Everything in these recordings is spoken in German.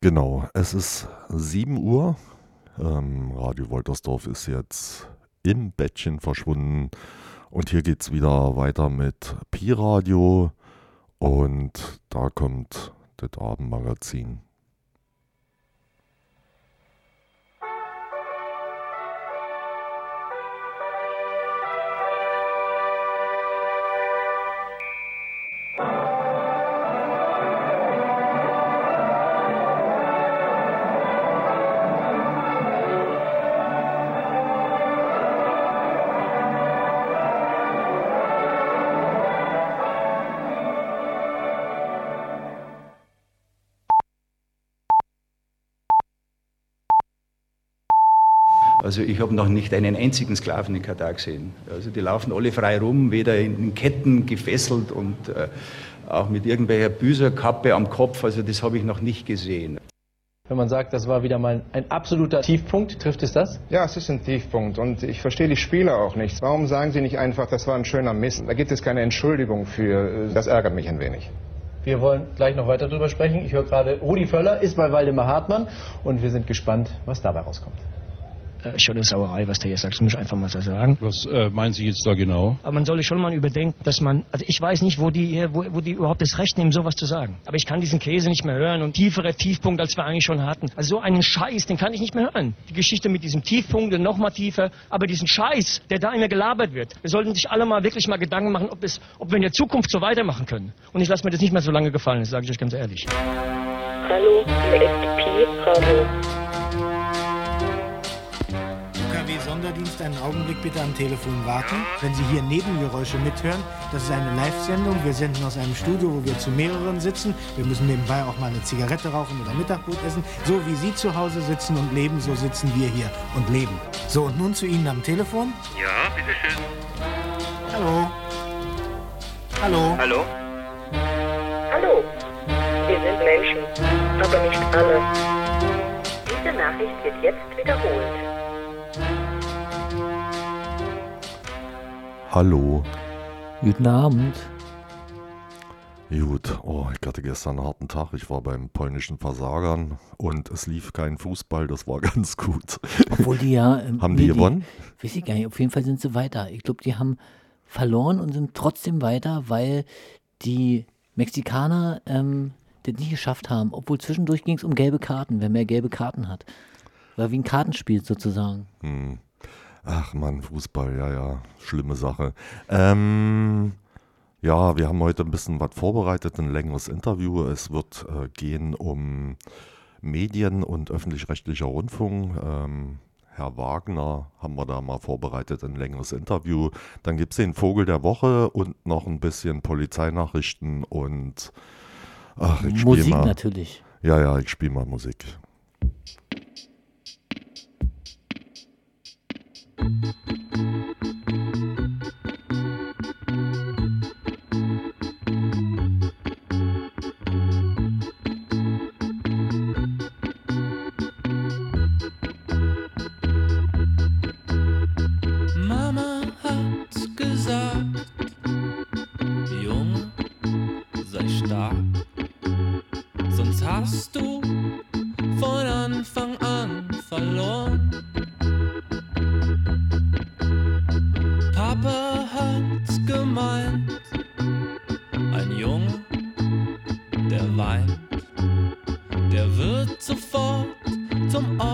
Genau, es ist 7 Uhr. Ähm, Radio Woltersdorf ist jetzt im Bettchen verschwunden. Und hier geht es wieder weiter mit Pi-Radio. Und da kommt das Abendmagazin. Also ich habe noch nicht einen einzigen Sklaven in Katar gesehen. Also die laufen alle frei rum, weder in Ketten gefesselt und äh, auch mit irgendwelcher Büserkappe am Kopf. Also das habe ich noch nicht gesehen. Wenn man sagt, das war wieder mal ein absoluter Tiefpunkt, trifft es das? Ja, es ist ein Tiefpunkt und ich verstehe die Spieler auch nicht. Warum sagen sie nicht einfach, das war ein schöner Mist? Da gibt es keine Entschuldigung für. Das ärgert mich ein wenig. Wir wollen gleich noch weiter darüber sprechen. Ich höre gerade, Rudi Völler ist bei Waldemar Hartmann und wir sind gespannt, was dabei rauskommt äh, schon eine Sauerei, was der hier sagt. Das muss ich einfach mal so sagen. Was äh, meinen Sie jetzt da genau? Aber man sollte schon mal überdenken, dass man, also ich weiß nicht, wo die, wo, wo die überhaupt das Recht nehmen, sowas zu sagen. Aber ich kann diesen Käse nicht mehr hören und tiefere Tiefpunkt, als wir eigentlich schon hatten. Also so einen Scheiß, den kann ich nicht mehr hören. Die Geschichte mit diesem Tiefpunkt und nochmal tiefer, aber diesen Scheiß, der da immer gelabert wird. Wir sollten sich alle mal wirklich mal Gedanken machen, ob, es, ob wir in der Zukunft so weitermachen können. Und ich lasse mir das nicht mehr so lange gefallen, das sage ich euch ganz ehrlich. Hallo, hier ist Pi Sonderdienst einen Augenblick bitte am Telefon warten. Wenn Sie hier Nebengeräusche mithören, das ist eine Live-Sendung. Wir senden aus einem Studio, wo wir zu mehreren sitzen. Wir müssen nebenbei auch mal eine Zigarette rauchen oder Mittagbrot essen. So wie Sie zu Hause sitzen und leben, so sitzen wir hier und leben. So, und nun zu Ihnen am Telefon. Ja, bitteschön. Hallo. Hallo. Hallo. Hallo. Wir sind Menschen, aber nicht alle. Diese Nachricht wird jetzt wiederholt. Hallo. Guten Abend. Gut, oh, ich hatte gestern einen harten Tag. Ich war beim polnischen Versagern und es lief kein Fußball, das war ganz gut. Obwohl die ja. Ähm, haben die gewonnen? Die, weiß ich gar nicht, auf jeden Fall sind sie weiter. Ich glaube, die haben verloren und sind trotzdem weiter, weil die Mexikaner ähm, das nicht geschafft haben. Obwohl zwischendurch ging es um gelbe Karten, wer mehr gelbe Karten hat. War wie ein Kartenspiel sozusagen. Hm. Ach man, Fußball, ja, ja, schlimme Sache. Ähm, ja, wir haben heute ein bisschen was vorbereitet, ein längeres Interview. Es wird äh, gehen um Medien und öffentlich-rechtlicher Rundfunk. Ähm, Herr Wagner haben wir da mal vorbereitet, ein längeres Interview. Dann gibt es den Vogel der Woche und noch ein bisschen Polizeinachrichten und ach, ich Musik mal, natürlich. Ja, ja, ich spiele mal Musik. Gemeint, ein Junge, der weint, der wird sofort zum Opfer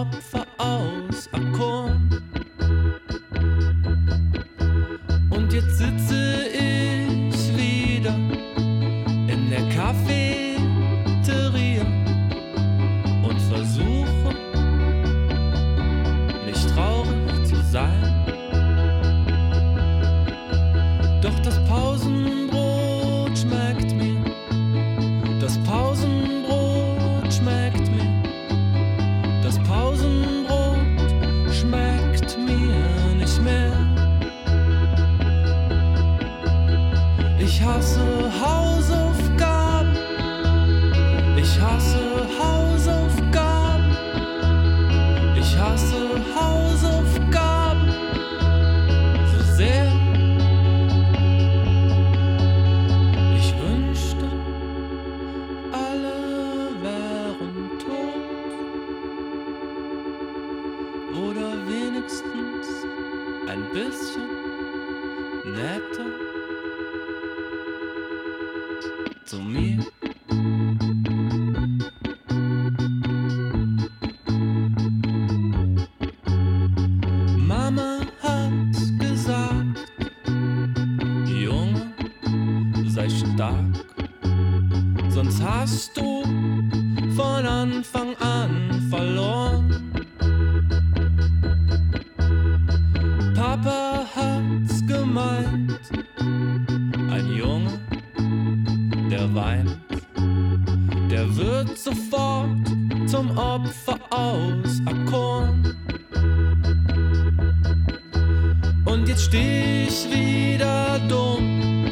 jetzt steh ich wieder dumm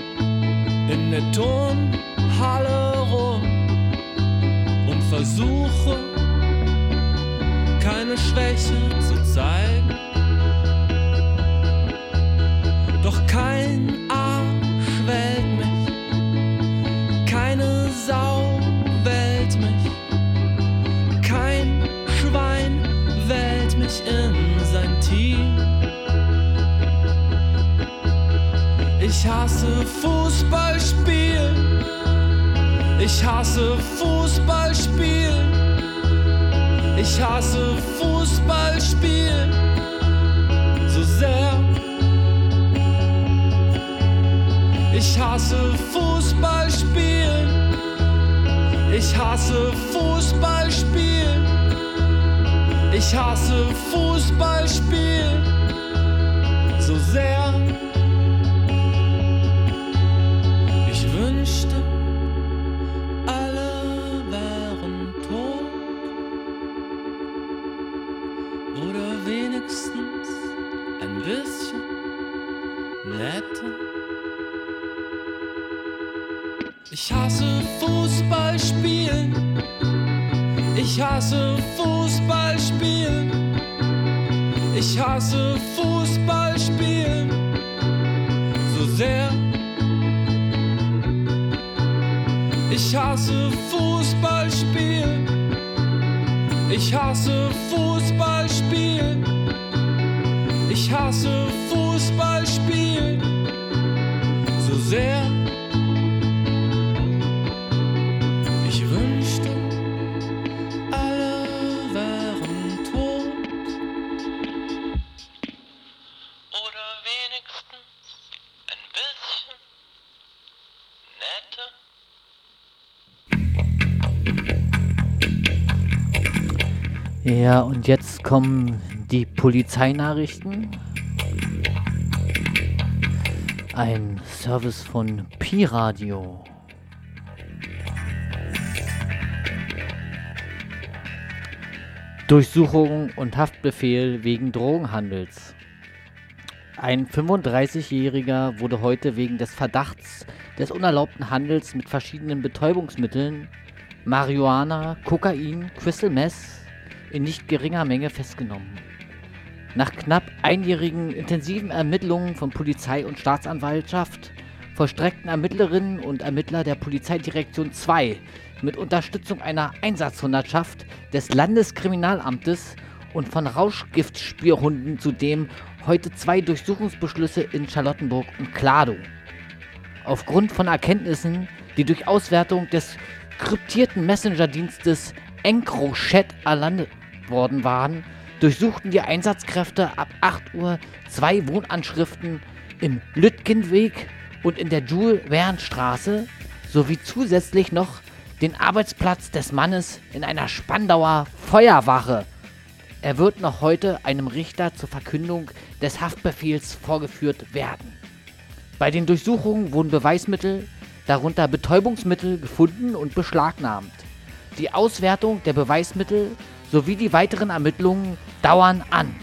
in der Turnhalle rum und versuche keine Schwäche zu zeigen. Doch kein Ich hasse Fußballspielen. Ich hasse Fußballspielen. Ich hasse Fußballspielen so sehr. Ich hasse Fußballspielen. Ich hasse Fußballspielen. Ich hasse Fußballspielen so sehr. Ja, und jetzt kommen die Polizeinachrichten. Ein Service von Pi-Radio. Durchsuchung und Haftbefehl wegen Drogenhandels. Ein 35-Jähriger wurde heute wegen des Verdachts des unerlaubten Handels mit verschiedenen Betäubungsmitteln, Marihuana, Kokain, Crystal Meth in nicht geringer Menge festgenommen. Nach knapp einjährigen intensiven Ermittlungen von Polizei und Staatsanwaltschaft vollstreckten Ermittlerinnen und Ermittler der Polizeidirektion 2 mit Unterstützung einer Einsatzhundertschaft des Landeskriminalamtes und von Rauschgiftspürhunden zudem heute zwei Durchsuchungsbeschlüsse in Charlottenburg und Kladow. Aufgrund von Erkenntnissen, die durch Auswertung des kryptierten Messenger-Dienstes EncroChat erlandet worden waren, durchsuchten die Einsatzkräfte ab 8 Uhr zwei Wohnanschriften im Lütgenweg und in der Jules-Verne-Straße sowie zusätzlich noch den Arbeitsplatz des Mannes in einer Spandauer Feuerwache. Er wird noch heute einem Richter zur Verkündung des Haftbefehls vorgeführt werden. Bei den Durchsuchungen wurden Beweismittel, darunter Betäubungsmittel, gefunden und beschlagnahmt. Die Auswertung der Beweismittel sowie die weiteren Ermittlungen dauern an.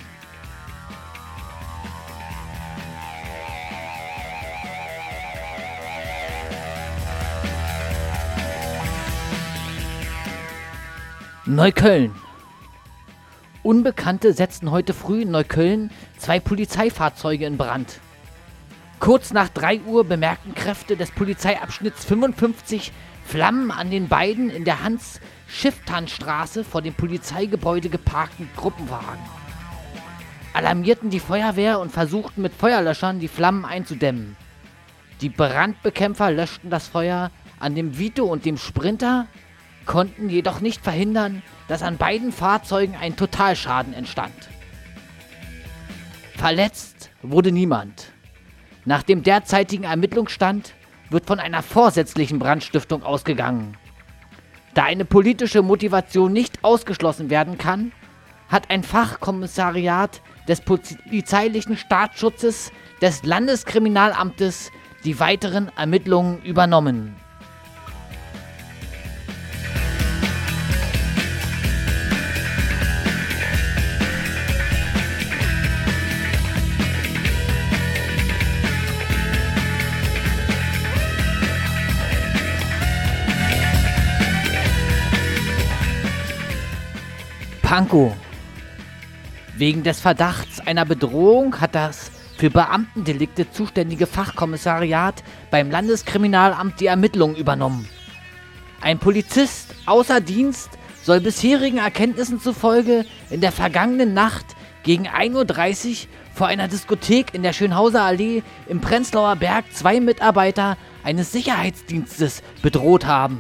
Neukölln. Unbekannte setzten heute früh in Neukölln zwei Polizeifahrzeuge in Brand. Kurz nach 3 Uhr bemerkten Kräfte des Polizeiabschnitts 55 Flammen an den beiden in der Hans-Schifftan-Straße vor dem Polizeigebäude geparkten Gruppenwagen. alarmierten die Feuerwehr und versuchten mit Feuerlöschern die Flammen einzudämmen. Die Brandbekämpfer löschten das Feuer an dem Vito und dem Sprinter, konnten jedoch nicht verhindern, dass an beiden Fahrzeugen ein Totalschaden entstand. Verletzt wurde niemand. Nach dem derzeitigen Ermittlungsstand wird von einer vorsätzlichen Brandstiftung ausgegangen. Da eine politische Motivation nicht ausgeschlossen werden kann, hat ein Fachkommissariat des polizeilichen Staatsschutzes des Landeskriminalamtes die weiteren Ermittlungen übernommen. Pankow. Wegen des Verdachts einer Bedrohung hat das für Beamtendelikte zuständige Fachkommissariat beim Landeskriminalamt die Ermittlungen übernommen. Ein Polizist außer Dienst soll bisherigen Erkenntnissen zufolge in der vergangenen Nacht gegen 1.30 Uhr vor einer Diskothek in der Schönhauser Allee im Prenzlauer Berg zwei Mitarbeiter eines Sicherheitsdienstes bedroht haben.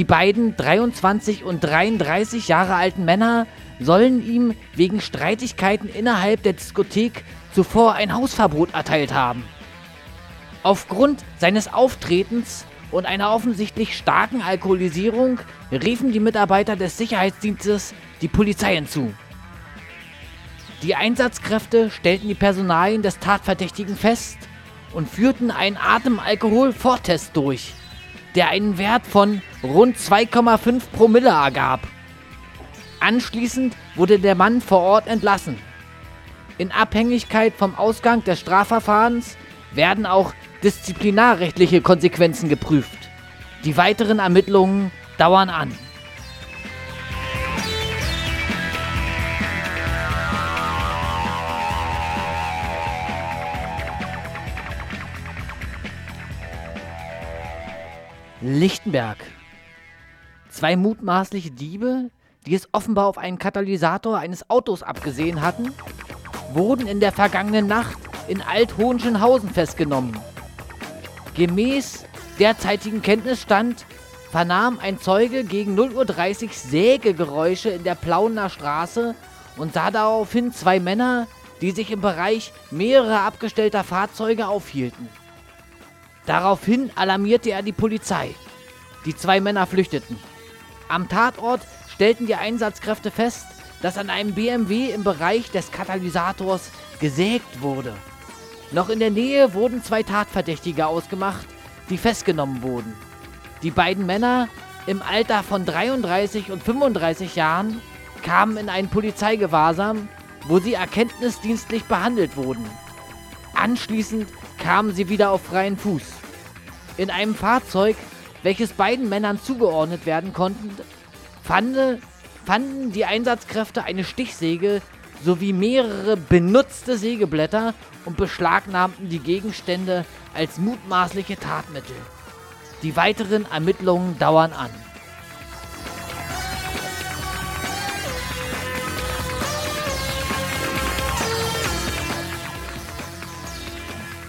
Die beiden 23 und 33 Jahre alten Männer sollen ihm wegen Streitigkeiten innerhalb der Diskothek zuvor ein Hausverbot erteilt haben. Aufgrund seines Auftretens und einer offensichtlich starken Alkoholisierung riefen die Mitarbeiter des Sicherheitsdienstes die Polizei hinzu. Die Einsatzkräfte stellten die Personalien des Tatverdächtigen fest und führten einen Atemalkohol-Vortest durch, der einen Wert von rund 2,5 Promille ergab. Anschließend wurde der Mann vor Ort entlassen. In Abhängigkeit vom Ausgang des Strafverfahrens werden auch disziplinarrechtliche Konsequenzen geprüft. Die weiteren Ermittlungen dauern an. Lichtenberg. Zwei mutmaßliche Diebe, die es offenbar auf einen Katalysator eines Autos abgesehen hatten, wurden in der vergangenen Nacht in Alt-Hohenschönhausen festgenommen. Gemäß derzeitigem Kenntnisstand vernahm ein Zeuge gegen 0.30 Uhr Sägegeräusche in der Plauener Straße und sah daraufhin zwei Männer, die sich im Bereich mehrerer abgestellter Fahrzeuge aufhielten. Daraufhin alarmierte er die Polizei. Die zwei Männer flüchteten. Am Tatort stellten die Einsatzkräfte fest, dass an einem BMW im Bereich des Katalysators gesägt wurde. Noch in der Nähe wurden zwei Tatverdächtige ausgemacht, die festgenommen wurden. Die beiden Männer im Alter von 33 und 35 Jahren kamen in einen Polizeigewahrsam, wo sie erkenntnisdienstlich behandelt wurden. Anschließend kamen sie wieder auf freien Fuß. In einem Fahrzeug, welches beiden Männern zugeordnet werden konnten, fande, fanden die Einsatzkräfte eine Stichsäge sowie mehrere benutzte Sägeblätter und beschlagnahmten die Gegenstände als mutmaßliche Tatmittel. Die weiteren Ermittlungen dauern an.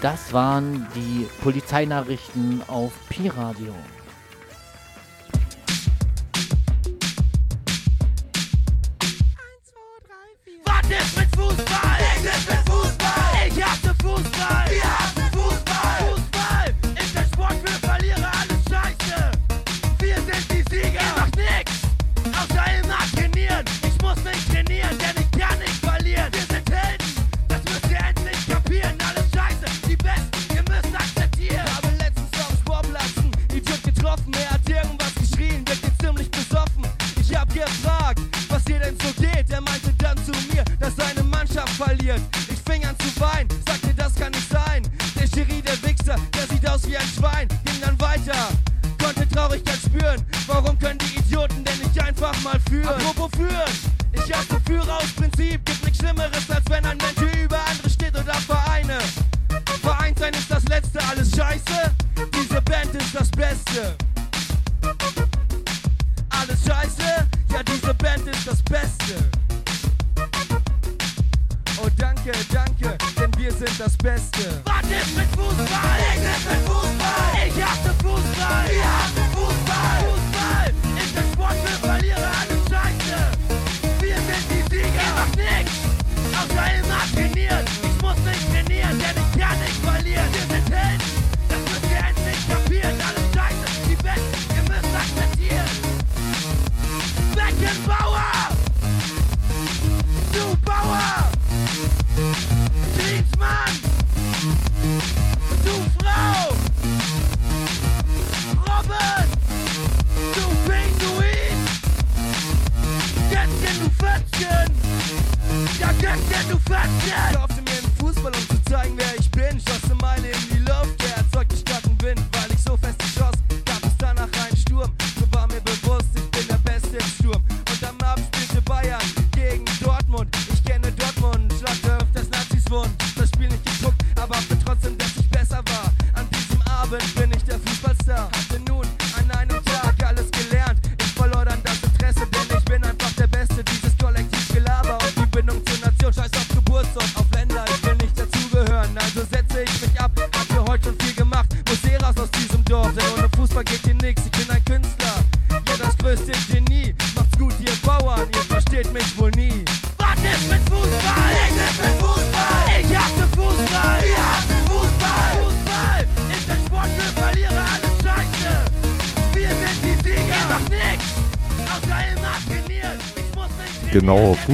Das waren die Polizeinachrichten auf Pi-Radio. Was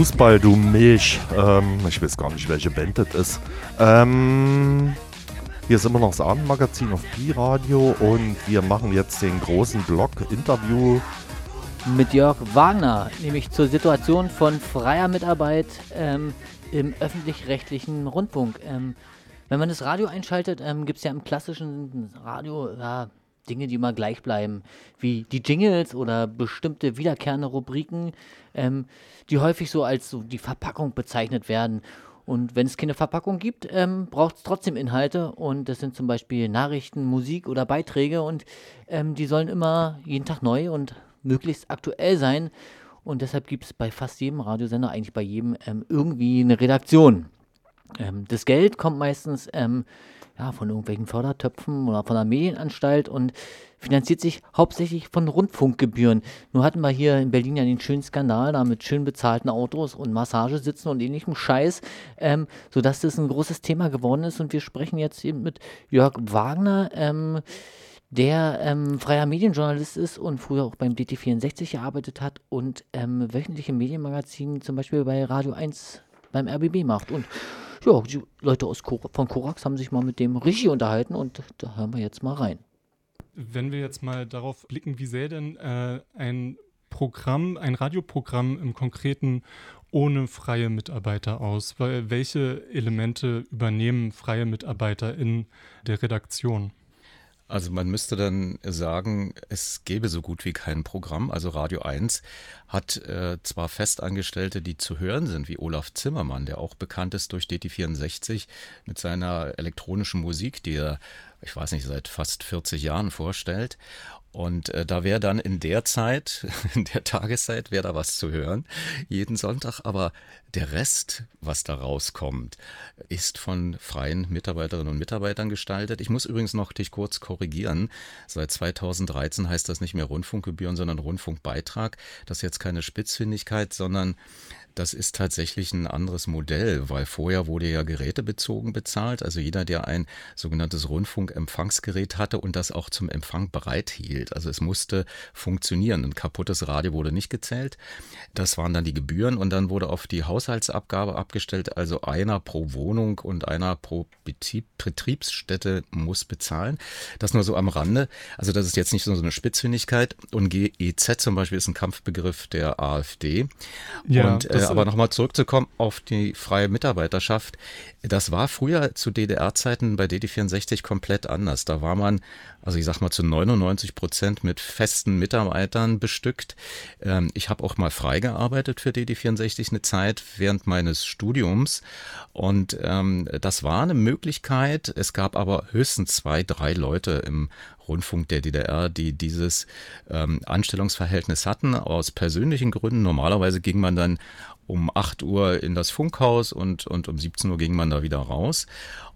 Fußball, du Milch. Ähm, ich weiß gar nicht, welche Band das ist. Ähm, hier ist immer noch das Abendmagazin auf Pi-Radio und wir machen jetzt den großen Blog Interview. mit Jörg Wagner, nämlich zur Situation von freier Mitarbeit ähm, im öffentlich-rechtlichen Rundfunk. Ähm, wenn man das Radio einschaltet, ähm, gibt es ja im klassischen Radio ja, Dinge, die immer gleich bleiben, wie die Jingles oder bestimmte wiederkehrende Rubriken, ähm, die häufig so als so die Verpackung bezeichnet werden. Und wenn es keine Verpackung gibt, ähm, braucht es trotzdem Inhalte. Und das sind zum Beispiel Nachrichten, Musik oder Beiträge. Und ähm, die sollen immer jeden Tag neu und möglichst aktuell sein. Und deshalb gibt es bei fast jedem Radiosender, eigentlich bei jedem, ähm, irgendwie eine Redaktion. Ähm, das Geld kommt meistens ähm, ja, von irgendwelchen Fördertöpfen oder von der Medienanstalt und finanziert sich hauptsächlich von Rundfunkgebühren. Nur hatten wir hier in Berlin ja den schönen Skandal da mit schön bezahlten Autos und Massagesitzen und ähnlichem Scheiß, ähm, sodass das ein großes Thema geworden ist. Und wir sprechen jetzt eben mit Jörg Wagner, ähm, der ähm, freier Medienjournalist ist und früher auch beim DT64 gearbeitet hat und ähm, wöchentliche Medienmagazine zum Beispiel bei Radio 1 beim RBB macht. Und ja, die Leute aus Kor von Korax haben sich mal mit dem Regie unterhalten und da hören wir jetzt mal rein. Wenn wir jetzt mal darauf blicken, wie sähe denn äh, ein Programm, ein Radioprogramm im Konkreten ohne freie Mitarbeiter aus? Welche Elemente übernehmen freie Mitarbeiter in der Redaktion? Also man müsste dann sagen, es gäbe so gut wie kein Programm. Also Radio 1 hat äh, zwar Festangestellte, die zu hören sind, wie Olaf Zimmermann, der auch bekannt ist durch DT64 mit seiner elektronischen Musik, die er, ich weiß nicht, seit fast 40 Jahren vorstellt. Und äh, da wäre dann in der Zeit, in der Tageszeit, wäre da was zu hören, jeden Sonntag. Aber der Rest, was da rauskommt, ist von freien Mitarbeiterinnen und Mitarbeitern gestaltet. Ich muss übrigens noch dich kurz korrigieren. Seit 2013 heißt das nicht mehr Rundfunkgebühren, sondern Rundfunkbeitrag. Das ist jetzt keine Spitzfindigkeit, sondern das ist tatsächlich ein anderes Modell, weil vorher wurde ja gerätebezogen bezahlt. Also jeder, der ein sogenanntes Rundfunkempfangsgerät hatte und das auch zum Empfang bereithielt. Also es musste funktionieren. Ein kaputtes Radio wurde nicht gezählt. Das waren dann die Gebühren und dann wurde auf die Haushaltsabgabe abgestellt. Also einer pro Wohnung und einer pro Betrieb, Betriebsstätte muss bezahlen. Das nur so am Rande. Also das ist jetzt nicht so eine Spitzfindigkeit. Und GEZ zum Beispiel ist ein Kampfbegriff der AfD. Ja, und äh, aber nochmal zurückzukommen auf die freie Mitarbeiterschaft. Das war früher zu DDR-Zeiten bei DD64 komplett anders. Da war man, also ich sag mal, zu 99 Prozent mit festen Mitarbeitern bestückt. Ähm, ich habe auch mal frei gearbeitet für DD64 eine Zeit während meines Studiums. Und ähm, das war eine Möglichkeit. Es gab aber höchstens zwei, drei Leute im Rundfunk der DDR, die dieses ähm, Anstellungsverhältnis hatten, aus persönlichen Gründen. Normalerweise ging man dann um 8 Uhr in das Funkhaus und, und um 17 Uhr ging man da wieder raus.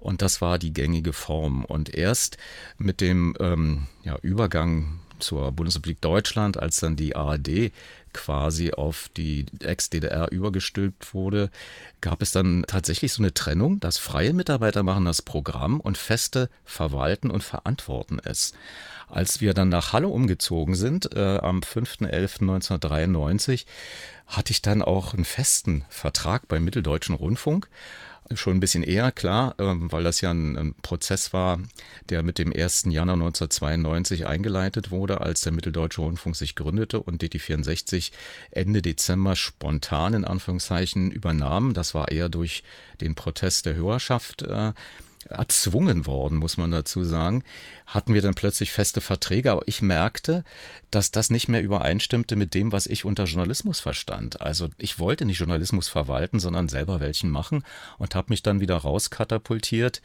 Und das war die gängige Form. Und erst mit dem ähm, ja, Übergang zur Bundesrepublik Deutschland, als dann die ARD quasi auf die Ex-DDR übergestülpt wurde, gab es dann tatsächlich so eine Trennung, dass freie Mitarbeiter machen das Programm und Feste verwalten und verantworten es. Als wir dann nach Halle umgezogen sind, äh, am 5.11.1993, hatte ich dann auch einen festen Vertrag beim Mitteldeutschen Rundfunk schon ein bisschen eher, klar, ähm, weil das ja ein, ein, Prozess war, der mit dem 1. Januar 1992 eingeleitet wurde, als der Mitteldeutsche Rundfunk sich gründete und DT64 Ende Dezember spontan in Anführungszeichen übernahm. Das war eher durch den Protest der Hörerschaft äh, erzwungen worden, muss man dazu sagen, hatten wir dann plötzlich feste Verträge, aber ich merkte, dass das nicht mehr übereinstimmte mit dem, was ich unter Journalismus verstand. Also ich wollte nicht Journalismus verwalten, sondern selber welchen machen und habe mich dann wieder rauskatapultiert,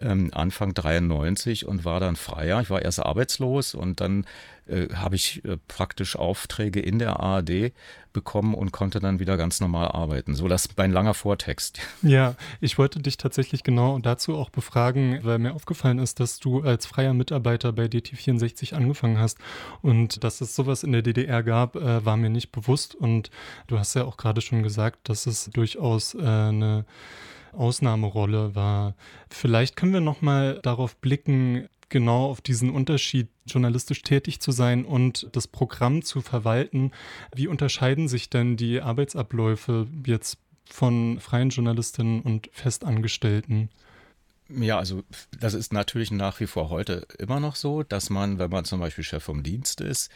ähm, Anfang 93 und war dann freier. Ich war erst arbeitslos und dann äh, habe ich äh, praktisch Aufträge in der ARD bekommen und konnte dann wieder ganz normal arbeiten. So, das mein langer Vortext. Ja, ich wollte dich tatsächlich genau dazu auch befragen, weil mir aufgefallen ist, dass du als freier Mitarbeiter bei DT64 angefangen hast und dass es sowas in der DDR gab, äh, war mir nicht bewusst und du hast ja auch gerade schon gesagt, dass es durchaus eine Ausnahmerolle war. Vielleicht können wir noch mal darauf blicken, genau auf diesen Unterschied, journalistisch tätig zu sein und das Programm zu verwalten. Wie unterscheiden sich denn die Arbeitsabläufe jetzt von freien Journalistinnen und Festangestellten? Ja, also das ist natürlich nach wie vor heute immer noch so, dass man, wenn man zum Beispiel Chef vom Dienst ist,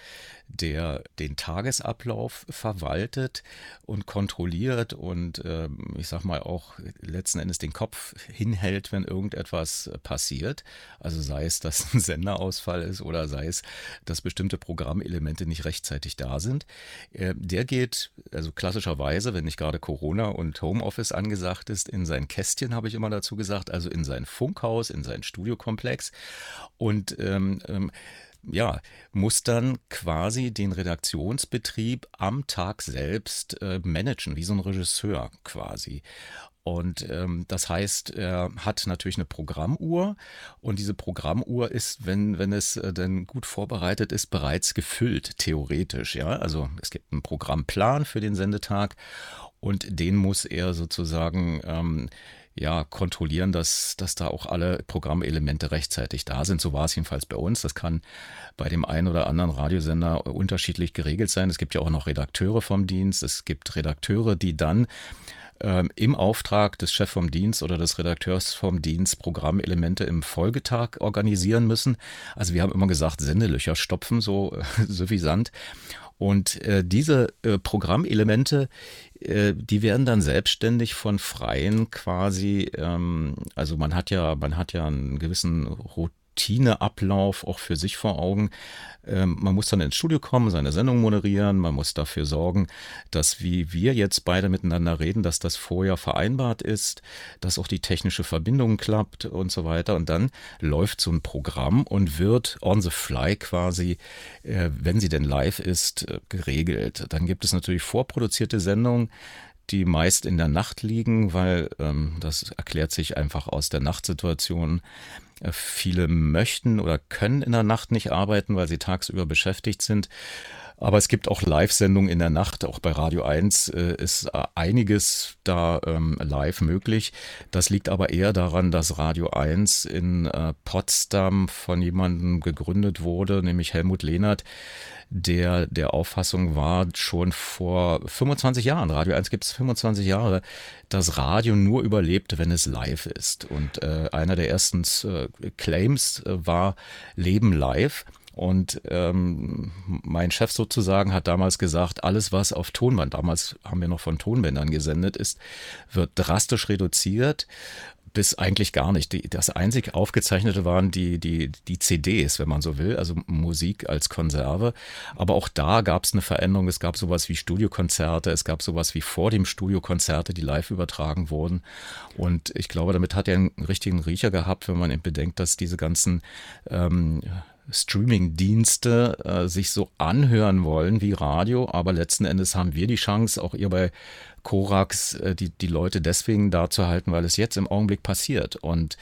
der den Tagesablauf verwaltet und kontrolliert und äh, ich sag mal auch letzten Endes den Kopf hinhält, wenn irgendetwas passiert. Also sei es, dass ein Senderausfall ist oder sei es, dass bestimmte Programmelemente nicht rechtzeitig da sind. Äh, der geht, also klassischerweise, wenn nicht gerade Corona und Homeoffice angesagt ist, in sein Kästchen, habe ich immer dazu gesagt, also in sein Funkhaus, in sein Studiokomplex und ähm, ähm, ja, muss dann quasi den Redaktionsbetrieb am Tag selbst äh, managen, wie so ein Regisseur quasi. Und ähm, das heißt, er hat natürlich eine Programmuhr und diese Programmuhr ist, wenn, wenn es äh, dann gut vorbereitet ist, bereits gefüllt, theoretisch. Ja, also es gibt einen Programmplan für den Sendetag und den muss er sozusagen ähm, ja, kontrollieren, dass, dass da auch alle Programmelemente rechtzeitig da sind. So war es jedenfalls bei uns. Das kann bei dem einen oder anderen Radiosender unterschiedlich geregelt sein. Es gibt ja auch noch Redakteure vom Dienst. Es gibt Redakteure, die dann ähm, im Auftrag des Chefs vom Dienst oder des Redakteurs vom Dienst Programmelemente im Folgetag organisieren müssen. Also wir haben immer gesagt, Sendelöcher stopfen, so suffisant. Und äh, diese äh, Programmelemente, äh, die werden dann selbstständig von Freien quasi, ähm, also man hat ja, man hat ja einen gewissen Routineablauf auch für sich vor Augen. Ähm, man muss dann ins Studio kommen, seine Sendung moderieren, man muss dafür sorgen, dass wie wir jetzt beide miteinander reden, dass das vorher vereinbart ist, dass auch die technische Verbindung klappt und so weiter. Und dann läuft so ein Programm und wird on the fly quasi, äh, wenn sie denn live ist, äh, geregelt. Dann gibt es natürlich vorproduzierte Sendungen, die meist in der Nacht liegen, weil ähm, das erklärt sich einfach aus der Nachtsituation. Äh, viele möchten oder können in der Nacht nicht arbeiten, weil sie tagsüber beschäftigt sind. Aber es gibt auch Live-Sendungen in der Nacht. Auch bei Radio 1 äh, ist äh, einiges da ähm, live möglich. Das liegt aber eher daran, dass Radio 1 in äh, Potsdam von jemandem gegründet wurde, nämlich Helmut Lehnert, der der Auffassung war, schon vor 25 Jahren, Radio 1 gibt es 25 Jahre, dass Radio nur überlebt, wenn es live ist. Und äh, einer der ersten äh, Claims äh, war Leben live. Und ähm, mein Chef sozusagen hat damals gesagt, alles was auf Tonband, damals haben wir noch von Tonbändern gesendet ist, wird drastisch reduziert bis eigentlich gar nicht. Die, das einzig aufgezeichnete waren die, die, die CDs, wenn man so will, also Musik als Konserve. Aber auch da gab es eine Veränderung. Es gab sowas wie Studiokonzerte, es gab sowas wie vor dem Studiokonzerte, die live übertragen wurden. Und ich glaube, damit hat er einen richtigen Riecher gehabt, wenn man bedenkt, dass diese ganzen ähm, Streaming-Dienste äh, sich so anhören wollen wie Radio, aber letzten Endes haben wir die Chance, auch ihr bei Korax, äh, die, die Leute deswegen da zu halten, weil es jetzt im Augenblick passiert. Und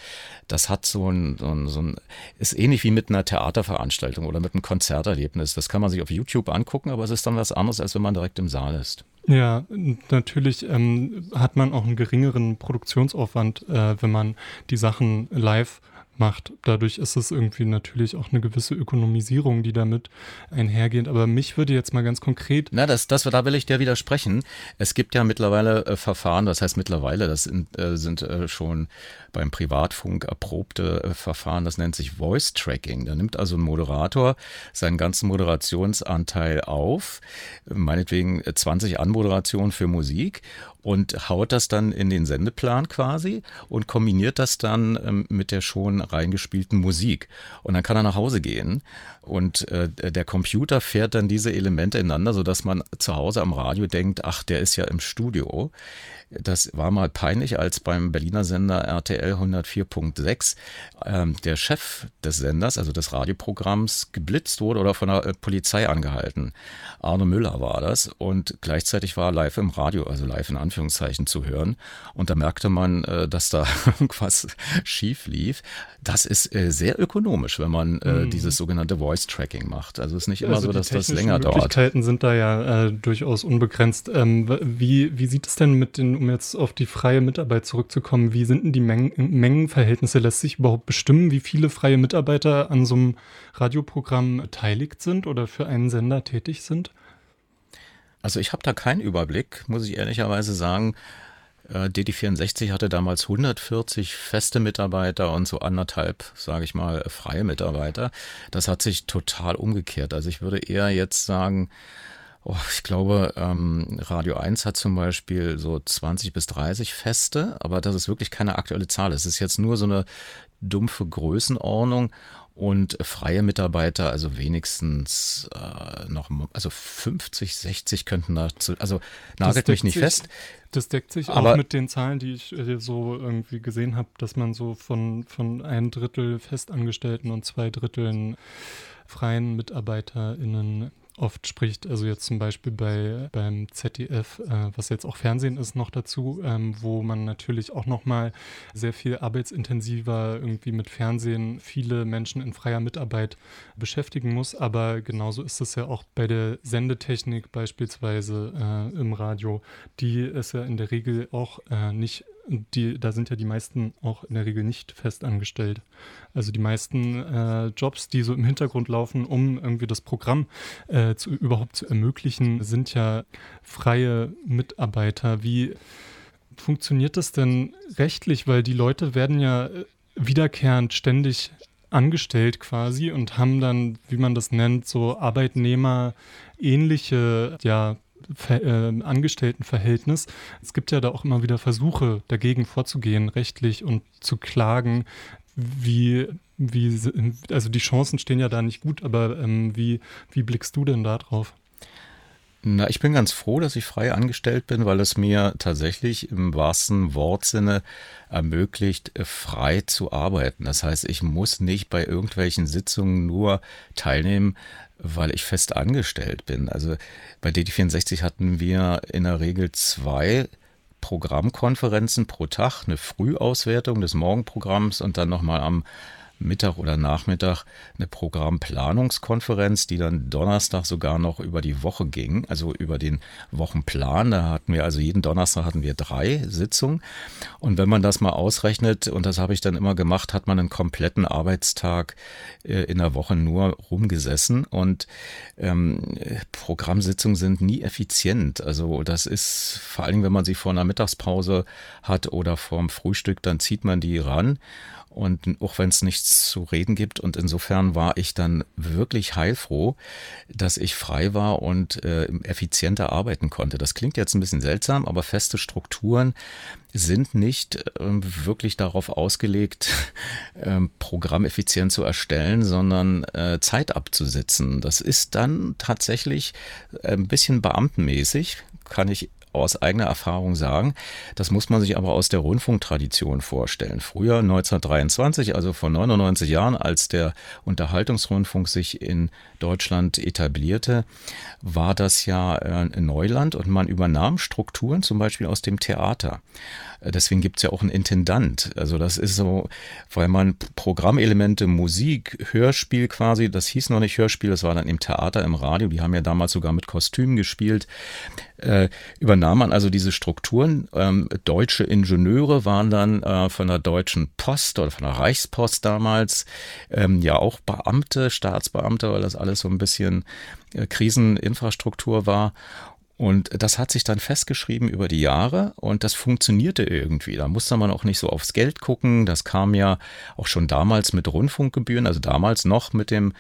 das hat so ein, so ein, so ein, ist ähnlich wie mit einer Theaterveranstaltung oder mit einem Konzerterlebnis. Das kann man sich auf YouTube angucken, aber es ist dann was anderes, als wenn man direkt im Saal ist. Ja, natürlich ähm, hat man auch einen geringeren Produktionsaufwand, äh, wenn man die Sachen live macht. Dadurch ist es irgendwie natürlich auch eine gewisse Ökonomisierung, die damit einhergeht. Aber mich würde jetzt mal ganz konkret. Na, das, das, da will ich dir widersprechen. Es gibt ja mittlerweile äh, Verfahren, das heißt mittlerweile, das sind, äh, sind äh, schon beim Privatfunk erprobte äh, Verfahren, das nennt sich Voice Tracking. Da nimmt also ein Moderator seinen ganzen Moderationsanteil auf, meinetwegen 20 Anmoderationen für Musik und haut das dann in den Sendeplan quasi und kombiniert das dann ähm, mit der schon reingespielten Musik. Und dann kann er nach Hause gehen und äh, der Computer fährt dann diese Elemente ineinander, sodass man zu Hause am Radio denkt, ach, der ist ja im Studio. Das war mal peinlich, als beim Berliner Sender RTL 104.6 ähm, der Chef des Senders, also des Radioprogramms, geblitzt wurde oder von der äh, Polizei angehalten. Arne Müller war das und gleichzeitig war live im Radio, also live in Anführungszeichen zu hören. Und da merkte man, äh, dass da irgendwas schief lief. Das ist äh, sehr ökonomisch, wenn man äh, mhm. dieses sogenannte Voice Tracking macht. Also es ist nicht immer also so, dass das länger dauert. Die Möglichkeiten sind da ja äh, durchaus unbegrenzt. Ähm, wie, wie sieht es denn mit den, um jetzt auf die freie Mitarbeit zurückzukommen, wie sind denn die Mengen, Mengenverhältnisse? Lässt sich überhaupt bestimmen, wie viele freie Mitarbeiter an so einem Radioprogramm beteiligt sind oder für einen Sender tätig sind? Also ich habe da keinen Überblick, muss ich ehrlicherweise sagen. Äh, DD64 hatte damals 140 feste Mitarbeiter und so anderthalb, sage ich mal, freie Mitarbeiter. Das hat sich total umgekehrt. Also ich würde eher jetzt sagen, oh, ich glaube, ähm, Radio 1 hat zum Beispiel so 20 bis 30 feste, aber das ist wirklich keine aktuelle Zahl. Es ist jetzt nur so eine dumpfe Größenordnung und freie Mitarbeiter, also wenigstens äh, noch, also 50, 60 könnten dazu, also nagelt mich nicht sich, fest. Das deckt sich aber, auch mit den Zahlen, die ich äh, so irgendwie gesehen habe, dass man so von, von ein Drittel Festangestellten und zwei Dritteln freien MitarbeiterInnen oft spricht, also jetzt zum Beispiel bei beim ZDF, äh, was jetzt auch Fernsehen ist, noch dazu, ähm, wo man natürlich auch nochmal sehr viel arbeitsintensiver irgendwie mit Fernsehen viele Menschen in freier Mitarbeit beschäftigen muss. Aber genauso ist es ja auch bei der Sendetechnik beispielsweise äh, im Radio, die ist ja in der Regel auch äh, nicht die, da sind ja die meisten auch in der Regel nicht fest angestellt. Also die meisten äh, Jobs, die so im Hintergrund laufen, um irgendwie das Programm äh, zu, überhaupt zu ermöglichen, sind ja freie Mitarbeiter. Wie funktioniert das denn rechtlich? Weil die Leute werden ja äh, wiederkehrend ständig angestellt quasi und haben dann, wie man das nennt, so Arbeitnehmer ähnliche ja, Ver äh, Angestelltenverhältnis. Es gibt ja da auch immer wieder Versuche, dagegen vorzugehen, rechtlich und zu klagen. Wie, wie, also die Chancen stehen ja da nicht gut, aber ähm, wie, wie blickst du denn da drauf? Na, ich bin ganz froh, dass ich frei angestellt bin, weil es mir tatsächlich im wahrsten Wortsinne ermöglicht, frei zu arbeiten. Das heißt, ich muss nicht bei irgendwelchen Sitzungen nur teilnehmen, weil ich fest angestellt bin. Also bei DT64 hatten wir in der Regel zwei Programmkonferenzen pro Tag, eine Frühauswertung des Morgenprogramms und dann nochmal am Mittag oder Nachmittag eine Programmplanungskonferenz, die dann Donnerstag sogar noch über die Woche ging, also über den Wochenplan. Da hatten wir also jeden Donnerstag hatten wir drei Sitzungen. Und wenn man das mal ausrechnet, und das habe ich dann immer gemacht, hat man einen kompletten Arbeitstag äh, in der Woche nur rumgesessen. Und ähm, Programmsitzungen sind nie effizient. Also das ist vor allem, wenn man sie vor einer Mittagspause hat oder vorm Frühstück, dann zieht man die ran. Und auch wenn es nichts zu reden gibt. Und insofern war ich dann wirklich heilfroh, dass ich frei war und äh, effizienter arbeiten konnte. Das klingt jetzt ein bisschen seltsam, aber feste Strukturen sind nicht äh, wirklich darauf ausgelegt, äh, programmeffizient zu erstellen, sondern äh, Zeit abzusitzen. Das ist dann tatsächlich ein bisschen beamtenmäßig, kann ich aus eigener Erfahrung sagen. Das muss man sich aber aus der Rundfunktradition vorstellen. Früher 1923, also vor 99 Jahren, als der Unterhaltungsrundfunk sich in Deutschland etablierte, war das ja äh, Neuland und man übernahm Strukturen zum Beispiel aus dem Theater. Deswegen gibt es ja auch einen Intendant. Also das ist so, weil man Programmelemente, Musik, Hörspiel quasi, das hieß noch nicht Hörspiel, das war dann im Theater, im Radio, die haben ja damals sogar mit Kostümen gespielt, äh, übernahm man also diese Strukturen. Ähm, deutsche Ingenieure waren dann äh, von der Deutschen Post oder von der Reichspost damals ähm, ja auch Beamte, Staatsbeamte, weil das alles so ein bisschen äh, Kriseninfrastruktur war. Und das hat sich dann festgeschrieben über die Jahre und das funktionierte irgendwie. Da musste man auch nicht so aufs Geld gucken. Das kam ja auch schon damals mit Rundfunkgebühren, also damals noch mit dem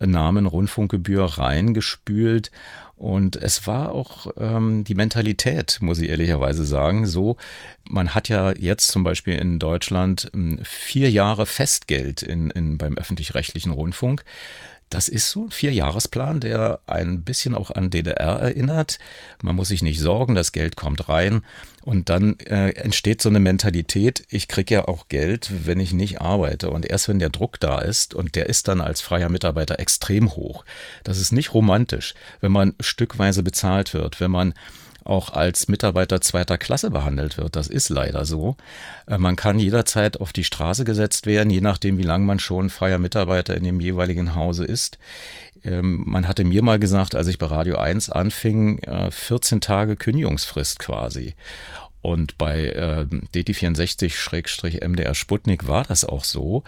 Namen Rundfunkgebühr reingespült. Und es war auch ähm, die Mentalität, muss ich ehrlicherweise sagen, so, man hat ja jetzt zum Beispiel in Deutschland ähm, vier Jahre Festgeld in, in, beim öffentlich-rechtlichen Rundfunk. Das ist so ein Vierjahresplan, der ein bisschen auch an DDR erinnert. Man muss sich nicht sorgen, das Geld kommt rein und dann äh, entsteht so eine Mentalität, ich kriege ja auch Geld, wenn ich nicht arbeite. Und erst wenn der Druck da ist, und der ist dann als freier Mitarbeiter extrem hoch, das ist nicht romantisch, wenn man stückweise bezahlt wird, wenn man auch als Mitarbeiter zweiter Klasse behandelt wird. Das ist leider so. Äh, man kann jederzeit auf die Straße gesetzt werden, je nachdem, wie lange man schon freier Mitarbeiter in dem jeweiligen Hause ist. Ähm, man hatte mir mal gesagt, als ich bei Radio 1 anfing, 14 äh, Tage Kündigungsfrist quasi. Und bei äh, DT64-MDR Sputnik war das auch so,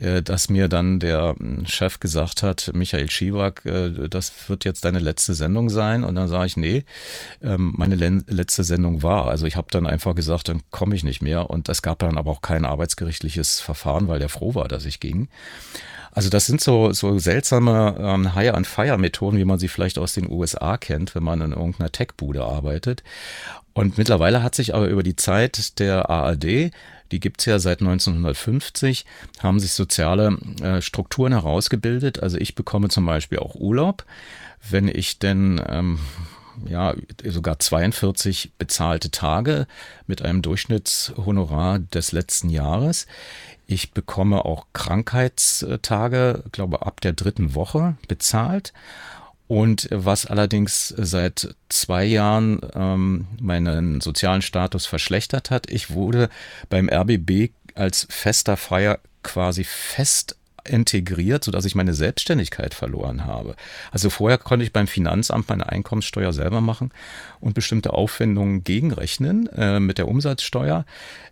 äh, dass mir dann der hm, Chef gesagt hat, Michael Schiewak, äh, das wird jetzt deine letzte Sendung sein. Und dann sage ich, nee, ähm, meine letzte Sendung war. Also ich habe dann einfach gesagt, dann komme ich nicht mehr. Und es gab dann aber auch kein arbeitsgerichtliches Verfahren, weil der froh war, dass ich ging. Also das sind so, so seltsame ähm, Hire-and-Fire-Methoden, wie man sie vielleicht aus den USA kennt, wenn man in irgendeiner Tech-Bude arbeitet. Und mittlerweile hat sich aber über die Zeit der ARD, die gibt's ja seit 1950, haben sich soziale äh, Strukturen herausgebildet. Also ich bekomme zum Beispiel auch Urlaub, wenn ich denn ähm, ja, sogar 42 bezahlte Tage mit einem Durchschnittshonorar des letzten Jahres. Ich bekomme auch Krankheitstage, glaube ab der dritten Woche bezahlt. Und was allerdings seit zwei Jahren ähm, meinen sozialen Status verschlechtert hat, ich wurde beim RBB als fester Freier quasi fest integriert, sodass ich meine Selbstständigkeit verloren habe. Also vorher konnte ich beim Finanzamt meine Einkommenssteuer selber machen und bestimmte Aufwendungen gegenrechnen äh, mit der Umsatzsteuer.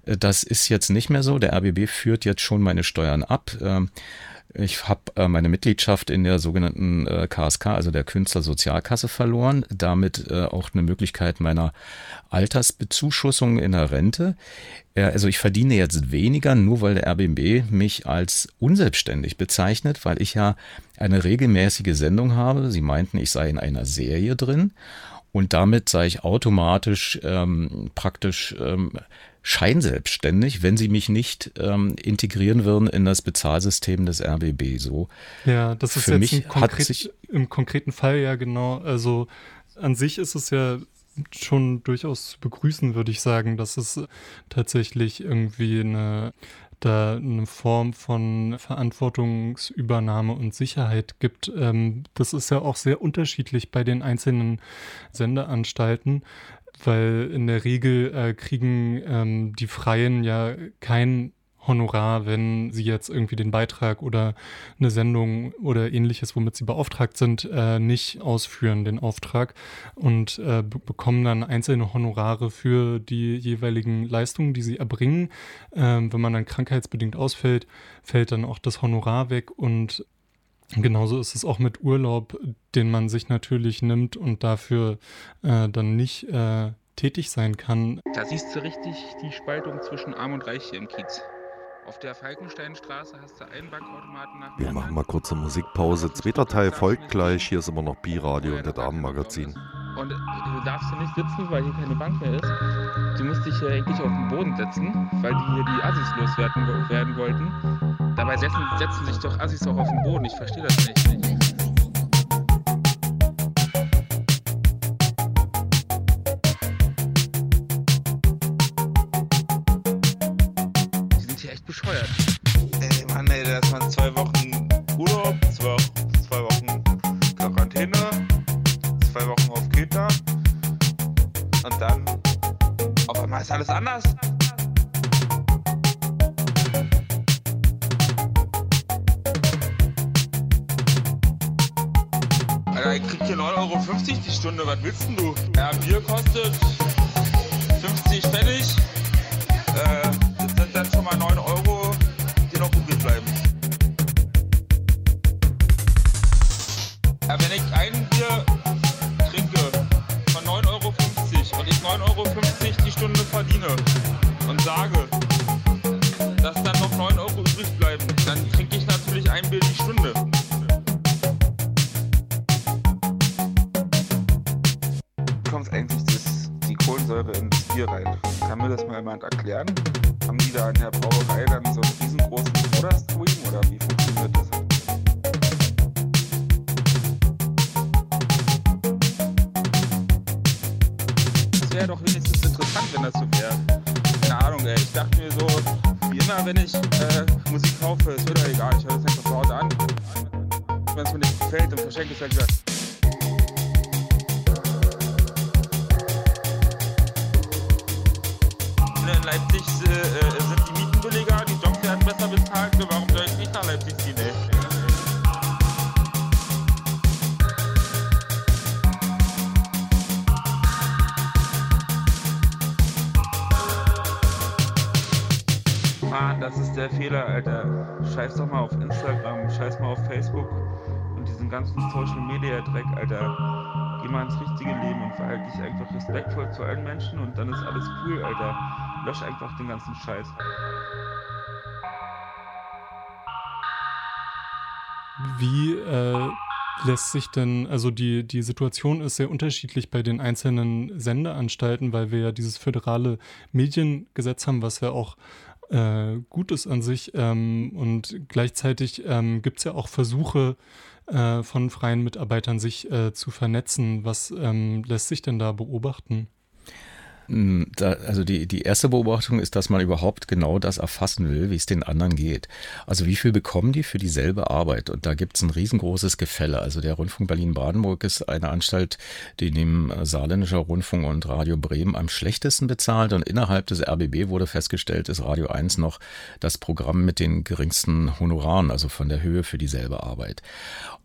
Äh, das ist jetzt nicht mehr so. Der RBB führt jetzt schon meine Steuern ab. Ähm, ich habe äh, meine Mitgliedschaft in der sogenannten äh, KSK, also der Künstlersozialkasse, verloren. Damit äh, auch eine Möglichkeit meiner Altersbezuschussung in der Rente. Äh, also ich verdiene jetzt weniger, nur weil der RBB mich als unselbstständig bezeichnet, weil ich ja eine regelmäßige Sendung habe. Sie meinten, ich sei in einer Serie drin. Und damit sei ich automatisch ähm, praktisch ähm, scheinselbstständig, wenn sie mich nicht ähm, integrieren würden in das Bezahlsystem des RBB. So. Ja, das ist Für jetzt konkret, sich im konkreten Fall ja genau. Also an sich ist es ja schon durchaus zu begrüßen, würde ich sagen, dass es tatsächlich irgendwie eine da eine Form von Verantwortungsübernahme und Sicherheit gibt. Ähm, das ist ja auch sehr unterschiedlich bei den einzelnen Sendeanstalten weil in der Regel äh, kriegen ähm, die Freien ja kein Honorar, wenn sie jetzt irgendwie den Beitrag oder eine Sendung oder ähnliches, womit sie beauftragt sind, äh, nicht ausführen, den Auftrag und äh, bekommen dann einzelne Honorare für die jeweiligen Leistungen, die sie erbringen. Ähm, wenn man dann krankheitsbedingt ausfällt, fällt dann auch das Honorar weg und Genauso ist es auch mit Urlaub, den man sich natürlich nimmt und dafür äh, dann nicht äh, tätig sein kann. Da siehst du richtig die Spaltung zwischen Arm und Reich hier im Kiez. Auf der Falkensteinstraße hast du einen Bankautomaten nach Wir machen mal kurze Musikpause. Zweiter Teil folgt gleich. Hier ist immer noch Bi-Radio und das Abendmagazin. Und du darfst hier nicht sitzen, weil hier keine Bank mehr ist. Du musst dich hier eigentlich auf den Boden setzen, weil die hier die Assis loswerden werden wollten. Dabei setzen, setzen sich doch Assis auch auf den Boden. Ich verstehe das nicht. Bescheuert. Ey, Mann, ey, da ist man zwei Wochen Urlaub, zwei, zwei Wochen Quarantäne, zwei Wochen auf Kita und dann auf einmal ist alles anders. Alter, ich krieg hier 9,50 Euro die Stunde, was willst denn du? Ja, Bier kostet 50 Pfennig. Äh, dann schon mal 9 Euro, ganzen Social Media Dreck, Alter. Geh mal ins richtige Leben und verhalte dich einfach respektvoll zu allen Menschen und dann ist alles cool, Alter. Lösch einfach den ganzen Scheiß. Wie äh, lässt sich denn, also die, die Situation ist sehr unterschiedlich bei den einzelnen Sendeanstalten, weil wir ja dieses föderale Mediengesetz haben, was ja auch äh, gut ist an sich. Ähm, und gleichzeitig ähm, gibt es ja auch Versuche äh, von freien Mitarbeitern, sich äh, zu vernetzen. Was ähm, lässt sich denn da beobachten? Mm, Da, also die, die erste Beobachtung ist, dass man überhaupt genau das erfassen will, wie es den anderen geht. Also wie viel bekommen die für dieselbe Arbeit? Und da gibt es ein riesengroßes Gefälle. Also der Rundfunk Berlin-Badenburg ist eine Anstalt, die neben äh, Saarländischer Rundfunk und Radio Bremen am schlechtesten bezahlt. Und innerhalb des RBB wurde festgestellt, ist Radio 1 noch das Programm mit den geringsten Honoraren, also von der Höhe für dieselbe Arbeit.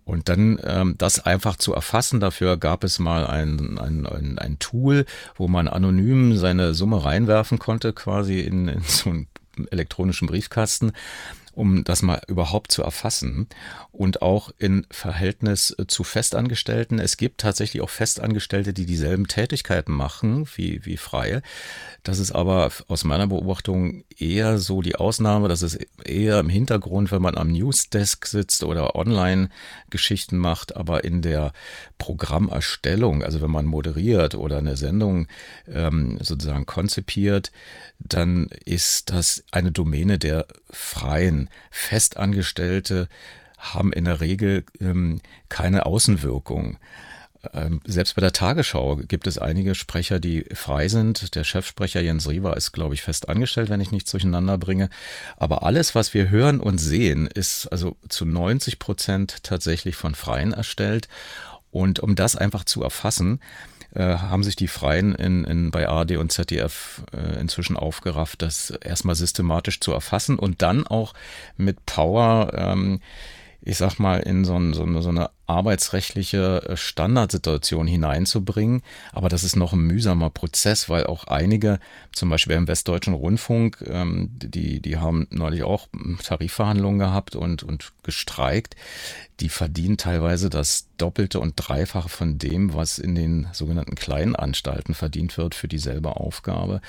Und dann ähm, das einfach zu erfassen, dafür gab es mal ein, ein, ein, ein Tool, wo man anonym seine Summe reinwerfen konnte, quasi in, in so einen elektronischen Briefkasten, um das mal überhaupt zu erfassen. Und auch in Verhältnis äh, zu Festangestellten. Es gibt tatsächlich auch Festangestellte, die dieselben Tätigkeiten machen wie, wie Freie. Das ist aber aus meiner Beobachtung eher so die Ausnahme. Das ist eher im Hintergrund, wenn man am Newsdesk sitzt oder Online-Geschichten macht. Aber in der Programmerstellung, also wenn man moderiert oder eine Sendung ähm, sozusagen konzipiert, dann ist das eine Domäne der Freien. Festangestellte haben in der Regel ähm, keine Außenwirkung. Ähm, selbst bei der Tagesschau gibt es einige Sprecher, die frei sind. Der Chefsprecher Jens Riewer ist, glaube ich, fest angestellt, wenn ich nichts durcheinander bringe. Aber alles, was wir hören und sehen, ist also zu 90 Prozent tatsächlich von Freien erstellt. Und um das einfach zu erfassen, äh, haben sich die Freien in, in, bei ARD und ZDF äh, inzwischen aufgerafft, das erstmal systematisch zu erfassen und dann auch mit Power, ähm, ich sag mal, in so, ein, so, eine, so eine arbeitsrechtliche äh, Standardsituation hineinzubringen. Aber das ist noch ein mühsamer Prozess, weil auch einige, zum Beispiel im Westdeutschen Rundfunk, ähm, die, die haben neulich auch Tarifverhandlungen gehabt und, und gestreikt. Die verdienen teilweise das Doppelte und Dreifache von dem, was in den sogenannten kleinen Anstalten verdient wird für dieselbe Aufgabe.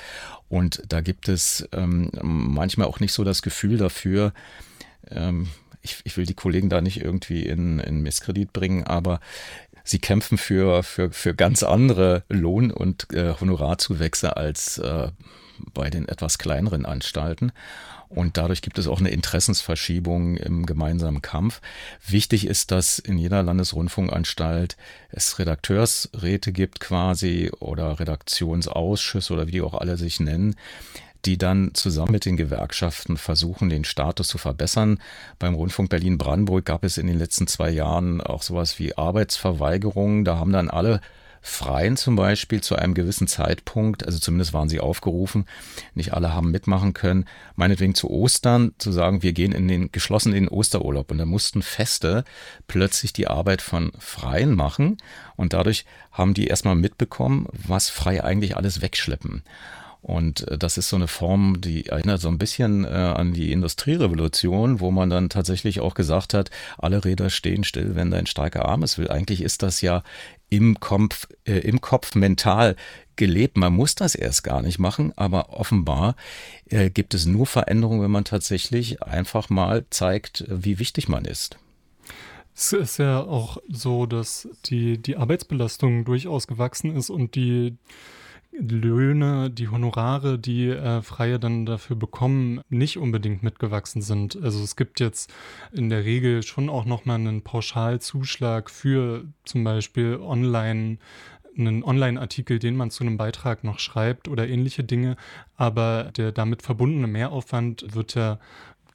Und da gibt es ähm, manchmal auch nicht so das Gefühl dafür, ähm, ich, ich will die Kollegen da nicht irgendwie in, in Misskredit bringen, aber sie kämpfen für, für, für ganz andere Lohn- und äh, Honorarzuwächse als äh, bei den etwas kleineren Anstalten. Und dadurch gibt es auch eine Interessensverschiebung im gemeinsamen Kampf. Wichtig ist, dass in jeder Landesrundfunkanstalt es Redakteursräte gibt quasi oder Redaktionsausschüsse oder wie die auch alle sich nennen, die dann zusammen mit den Gewerkschaften versuchen, den Status zu verbessern. Beim Rundfunk Berlin-Brandenburg gab es in den letzten zwei Jahren auch sowas wie Arbeitsverweigerungen. Da haben dann alle Freien zum Beispiel zu einem gewissen Zeitpunkt, also zumindest waren sie aufgerufen, nicht alle haben mitmachen können, meinetwegen zu Ostern zu sagen, wir gehen in den geschlossen in den Osterurlaub und da mussten Feste plötzlich die Arbeit von Freien machen und dadurch haben die erstmal mitbekommen, was Freie eigentlich alles wegschleppen. Und äh, das ist so eine Form, die erinnert so ein bisschen äh, an die Industrierevolution, wo man dann tatsächlich auch gesagt hat, alle Räder stehen still, wenn dein starker Arm es will. Eigentlich ist das ja im Kopf, äh, im Kopf mental gelebt. Man muss das erst gar nicht machen, aber offenbar äh, gibt es nur Veränderungen, wenn man tatsächlich einfach mal zeigt, wie wichtig man ist. Es ist ja auch so, dass die, die Arbeitsbelastung durchaus gewachsen ist und die Löhne, die Honorare, die äh, Freie dann dafür bekommen, nicht unbedingt mitgewachsen sind. Also es gibt jetzt in der Regel schon auch nochmal einen Pauschalzuschlag für zum Beispiel online einen Online-Artikel, den man zu einem Beitrag noch schreibt oder ähnliche Dinge, aber der damit verbundene Mehraufwand wird ja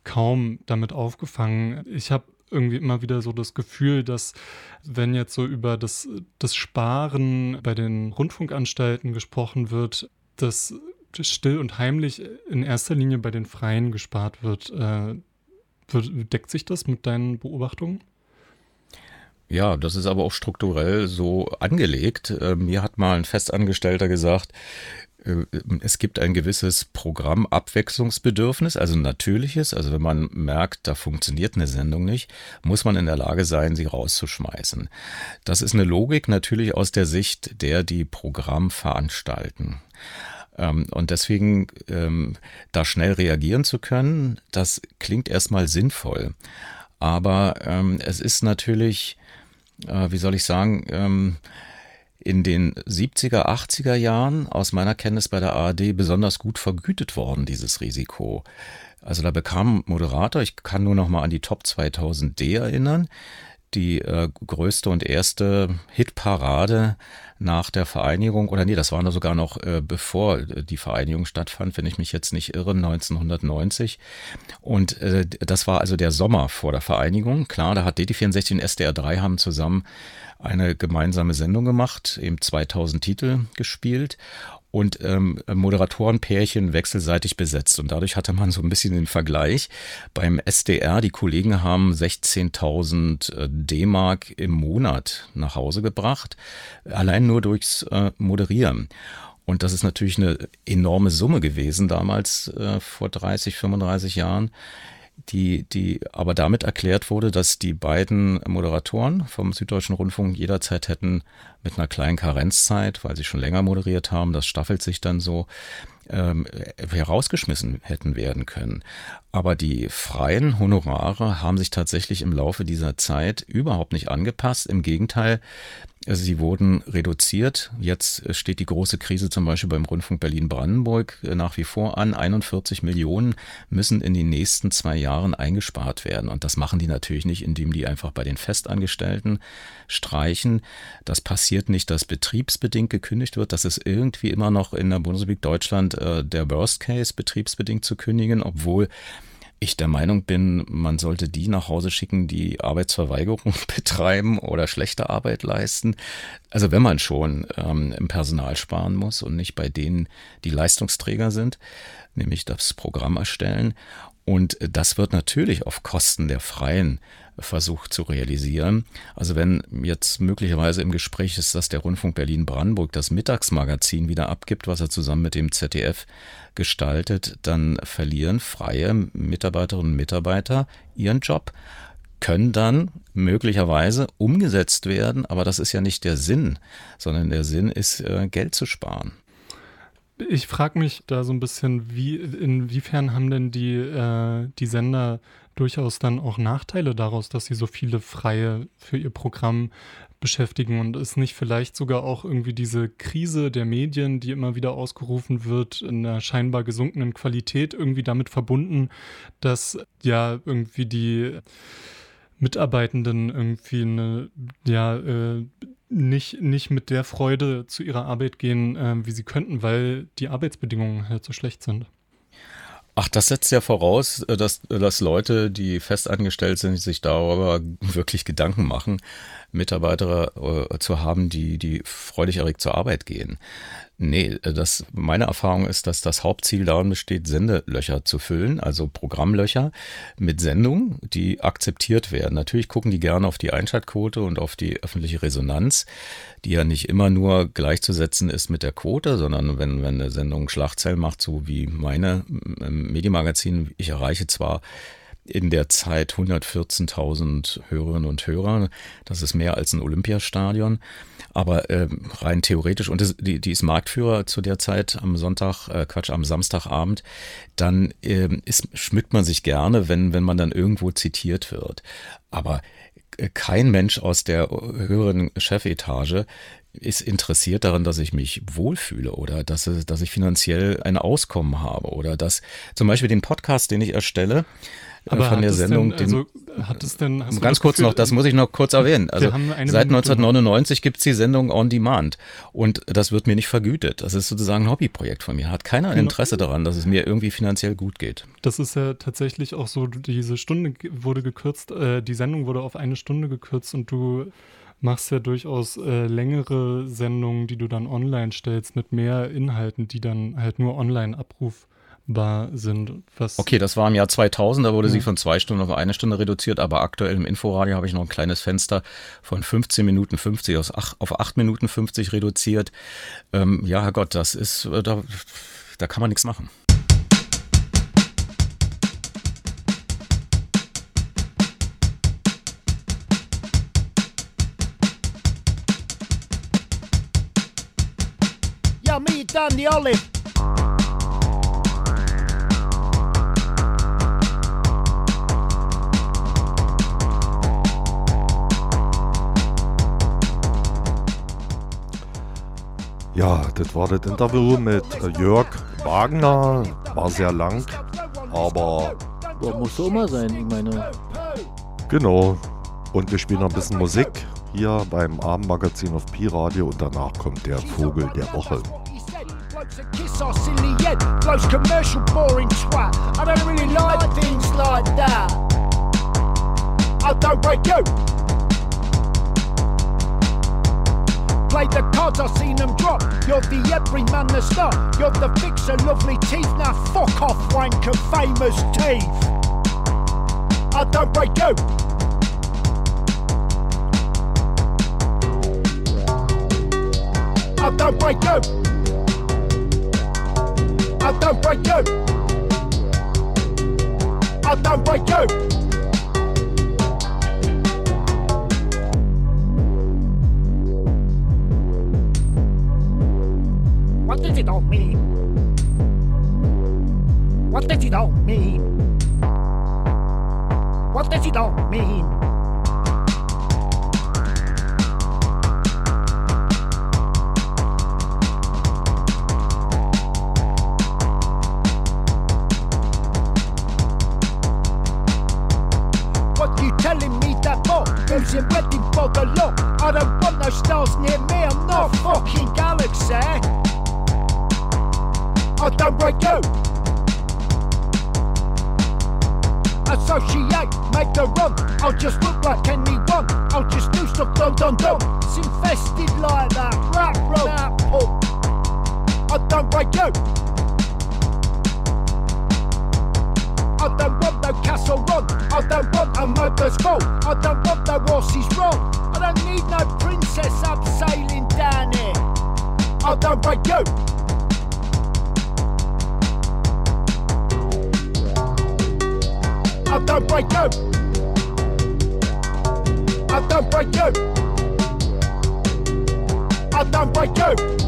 kaum damit aufgefangen. Ich habe irgendwie immer wieder so das Gefühl, dass wenn jetzt so über das, das Sparen bei den Rundfunkanstalten gesprochen wird, dass still und heimlich in erster Linie bei den Freien gespart wird. Äh, deckt sich das mit deinen Beobachtungen? Ja, das ist aber auch strukturell so angelegt. Äh, mir hat mal ein Festangestellter gesagt, es gibt ein gewisses Programmabwechslungsbedürfnis, also natürliches. Also wenn man merkt, da funktioniert eine Sendung nicht, muss man in der Lage sein, sie rauszuschmeißen. Das ist eine Logik natürlich aus der Sicht der, die Programm veranstalten. Ähm, und deswegen ähm, da schnell reagieren zu können, das klingt erstmal sinnvoll. Aber ähm, es ist natürlich, äh, wie soll ich sagen, in den 70er, 80er Jahren aus meiner Kenntnis bei der ARD besonders gut vergütet worden, dieses Risiko. Also da bekam Moderator, ich kann nur noch mal an die Top 2000D erinnern, die äh, größte und erste Hitparade nach der Vereinigung, oder nee, das war sogar noch äh, bevor die Vereinigung stattfand, wenn ich mich jetzt nicht irre, 1990. Und äh, das war also der Sommer vor der Vereinigung. Klar, da hat DD64 und SDR3 haben zusammen eine gemeinsame Sendung gemacht, eben 2000 Titel gespielt und ähm, Moderatorenpärchen wechselseitig besetzt. Und dadurch hatte man so ein bisschen den Vergleich. Beim SDR, die Kollegen haben 16.000 äh, D-Mark im Monat nach Hause gebracht, allein nur durchs äh, Moderieren. Und das ist natürlich eine enorme Summe gewesen damals äh, vor 30, 35 Jahren die, die aber damit erklärt wurde, dass die beiden Moderatoren vom Süddeutschen Rundfunk jederzeit hätten mit einer kleinen Karenzzeit, weil sie schon länger moderiert haben, das staffelt sich dann so, ähm, herausgeschmissen hätten werden können. Aber die freien Honorare haben sich tatsächlich im Laufe dieser Zeit überhaupt nicht angepasst. Im Gegenteil, sie wurden reduziert. Jetzt steht die große Krise zum Beispiel beim Rundfunk Berlin-Brandenburg nach wie vor an. 41 Millionen müssen in den nächsten zwei Jahren eingespart werden. Und das machen die natürlich nicht, indem die einfach bei den Festangestellten streichen. Das passiert nicht, dass betriebsbedingt gekündigt wird. Das ist irgendwie immer noch in der Bundesrepublik Deutschland äh, der Worst Case, betriebsbedingt zu kündigen, obwohl ich der Meinung bin, man sollte die nach Hause schicken, die Arbeitsverweigerung betreiben oder schlechte Arbeit leisten. Also wenn man schon ähm, im Personal sparen muss und nicht bei denen, die Leistungsträger sind, nämlich das Programm erstellen. Und das wird natürlich auf Kosten der Freien versucht zu realisieren. Also wenn jetzt möglicherweise im Gespräch ist, dass der Rundfunk Berlin-Brandenburg das Mittagsmagazin wieder abgibt, was er zusammen mit dem ZDF gestaltet, dann verlieren freie Mitarbeiterinnen und Mitarbeiter ihren Job können dann möglicherweise umgesetzt werden, aber das ist ja nicht der Sinn, sondern der Sinn ist, äh, Geld zu sparen. Ich frage mich da so ein bisschen, wie, inwiefern haben denn die, äh, die Sender durchaus dann auch Nachteile daraus, dass sie so viele Freie für ihr Programm beschäftigen und ist nicht vielleicht sogar auch irgendwie diese Krise der Medien, die immer wieder ausgerufen wird, in einer scheinbar gesunkenen Qualität irgendwie damit verbunden, dass ja irgendwie die Mitarbeitenden irgendwie eine, ja, äh, nicht, nicht mit der Freude zu ihrer Arbeit gehen, äh, wie sie könnten, weil die Arbeitsbedingungen halt so schlecht sind. Ach, das setzt ja voraus, äh, dass, dass Leute, die festangestellt sind, sich darüber wirklich Gedanken machen, Mitarbeiter äh, zu haben, die, die freudig erregt zur Arbeit gehen. Nee, äh, das, meine Erfahrung ist, dass das Hauptziel darin besteht, Sendelöcher zu füllen, also Programmlöcher mit Sendungen, die akzeptiert werden. Natürlich gucken die gerne auf die Einschaltquote und auf die öffentliche Resonanz, die ja nicht immer nur gleichzusetzen ist mit der Quote, sondern wenn, wenn eine Sendung Schlagzeilen macht, so wie meine im Medienmagazin, ich erreiche zwar in der Zeit 114.000 Hörerinnen und Hörer. Das ist mehr als ein Olympiastadion. Aber äh, rein theoretisch, und das, die, die ist Marktführer zu der Zeit am Sonntag, äh, Quatsch, am Samstagabend, dann äh, ist, schmückt man sich gerne, wenn, wenn man dann irgendwo zitiert wird. Aber äh, kein Mensch aus der höheren Chefetage ist interessiert daran, dass ich mich wohlfühle oder dass, dass ich finanziell ein Auskommen habe oder dass zum Beispiel den Podcast, den ich erstelle, Aber von der Sendung. Denn, also, hat es denn, ganz kurz Gefühl, noch, das muss ich noch kurz erwähnen. Also seit Minute 1999 gibt es die Sendung On Demand und das wird mir nicht vergütet. Das ist sozusagen ein Hobbyprojekt von mir. Hat keiner ein Genau. Interesse daran, dass es mir irgendwie finanziell gut geht. Das ist ja tatsächlich auch so, diese Stunde wurde gekürzt, äh, die Sendung wurde auf eine Stunde gekürzt und du machst ja durchaus äh, längere Sendungen, die du dann online stellst mit mehr Inhalten, die dann halt nur online abrufbar sind. Was Okay, das war im Jahr 2000, da wurde sie Ja. von zwei Stunden auf eine Stunde reduziert, aber aktuell im Inforadio habe ich noch ein kleines Fenster von 15 Minuten 50 aus ach, auf 8 Minuten 50 reduziert. Ähm, ja, Herrgott, das ist, äh, da, da kann man nichts machen. Yeah, me the olive. Ja, das war das Interview mit äh, Jörg Wagner. War sehr lang, aber Ja, muss so immer sein, ich meine. genau. Und wir spielen noch ein bisschen Musik hier beim Abendmagazin auf Pi-Radio und danach kommt der Vogel der Woche. Kiss our silly head, blows commercial boring twat. I don't really like things like that. I don't break you. Play the cards, I've seen them drop. You're the everyman, the star. You're the fixer, lovely teeth. Now fuck off, wanker, famous teeth. I don't break you. I don't break you. I don't break you. I don't break you. What does it all mean? What does it all mean? What does it all mean? Don't want no horses wrong. I don't need no princess abseiling down here. I don't break you. I don't break you. I don't break you. I don't break you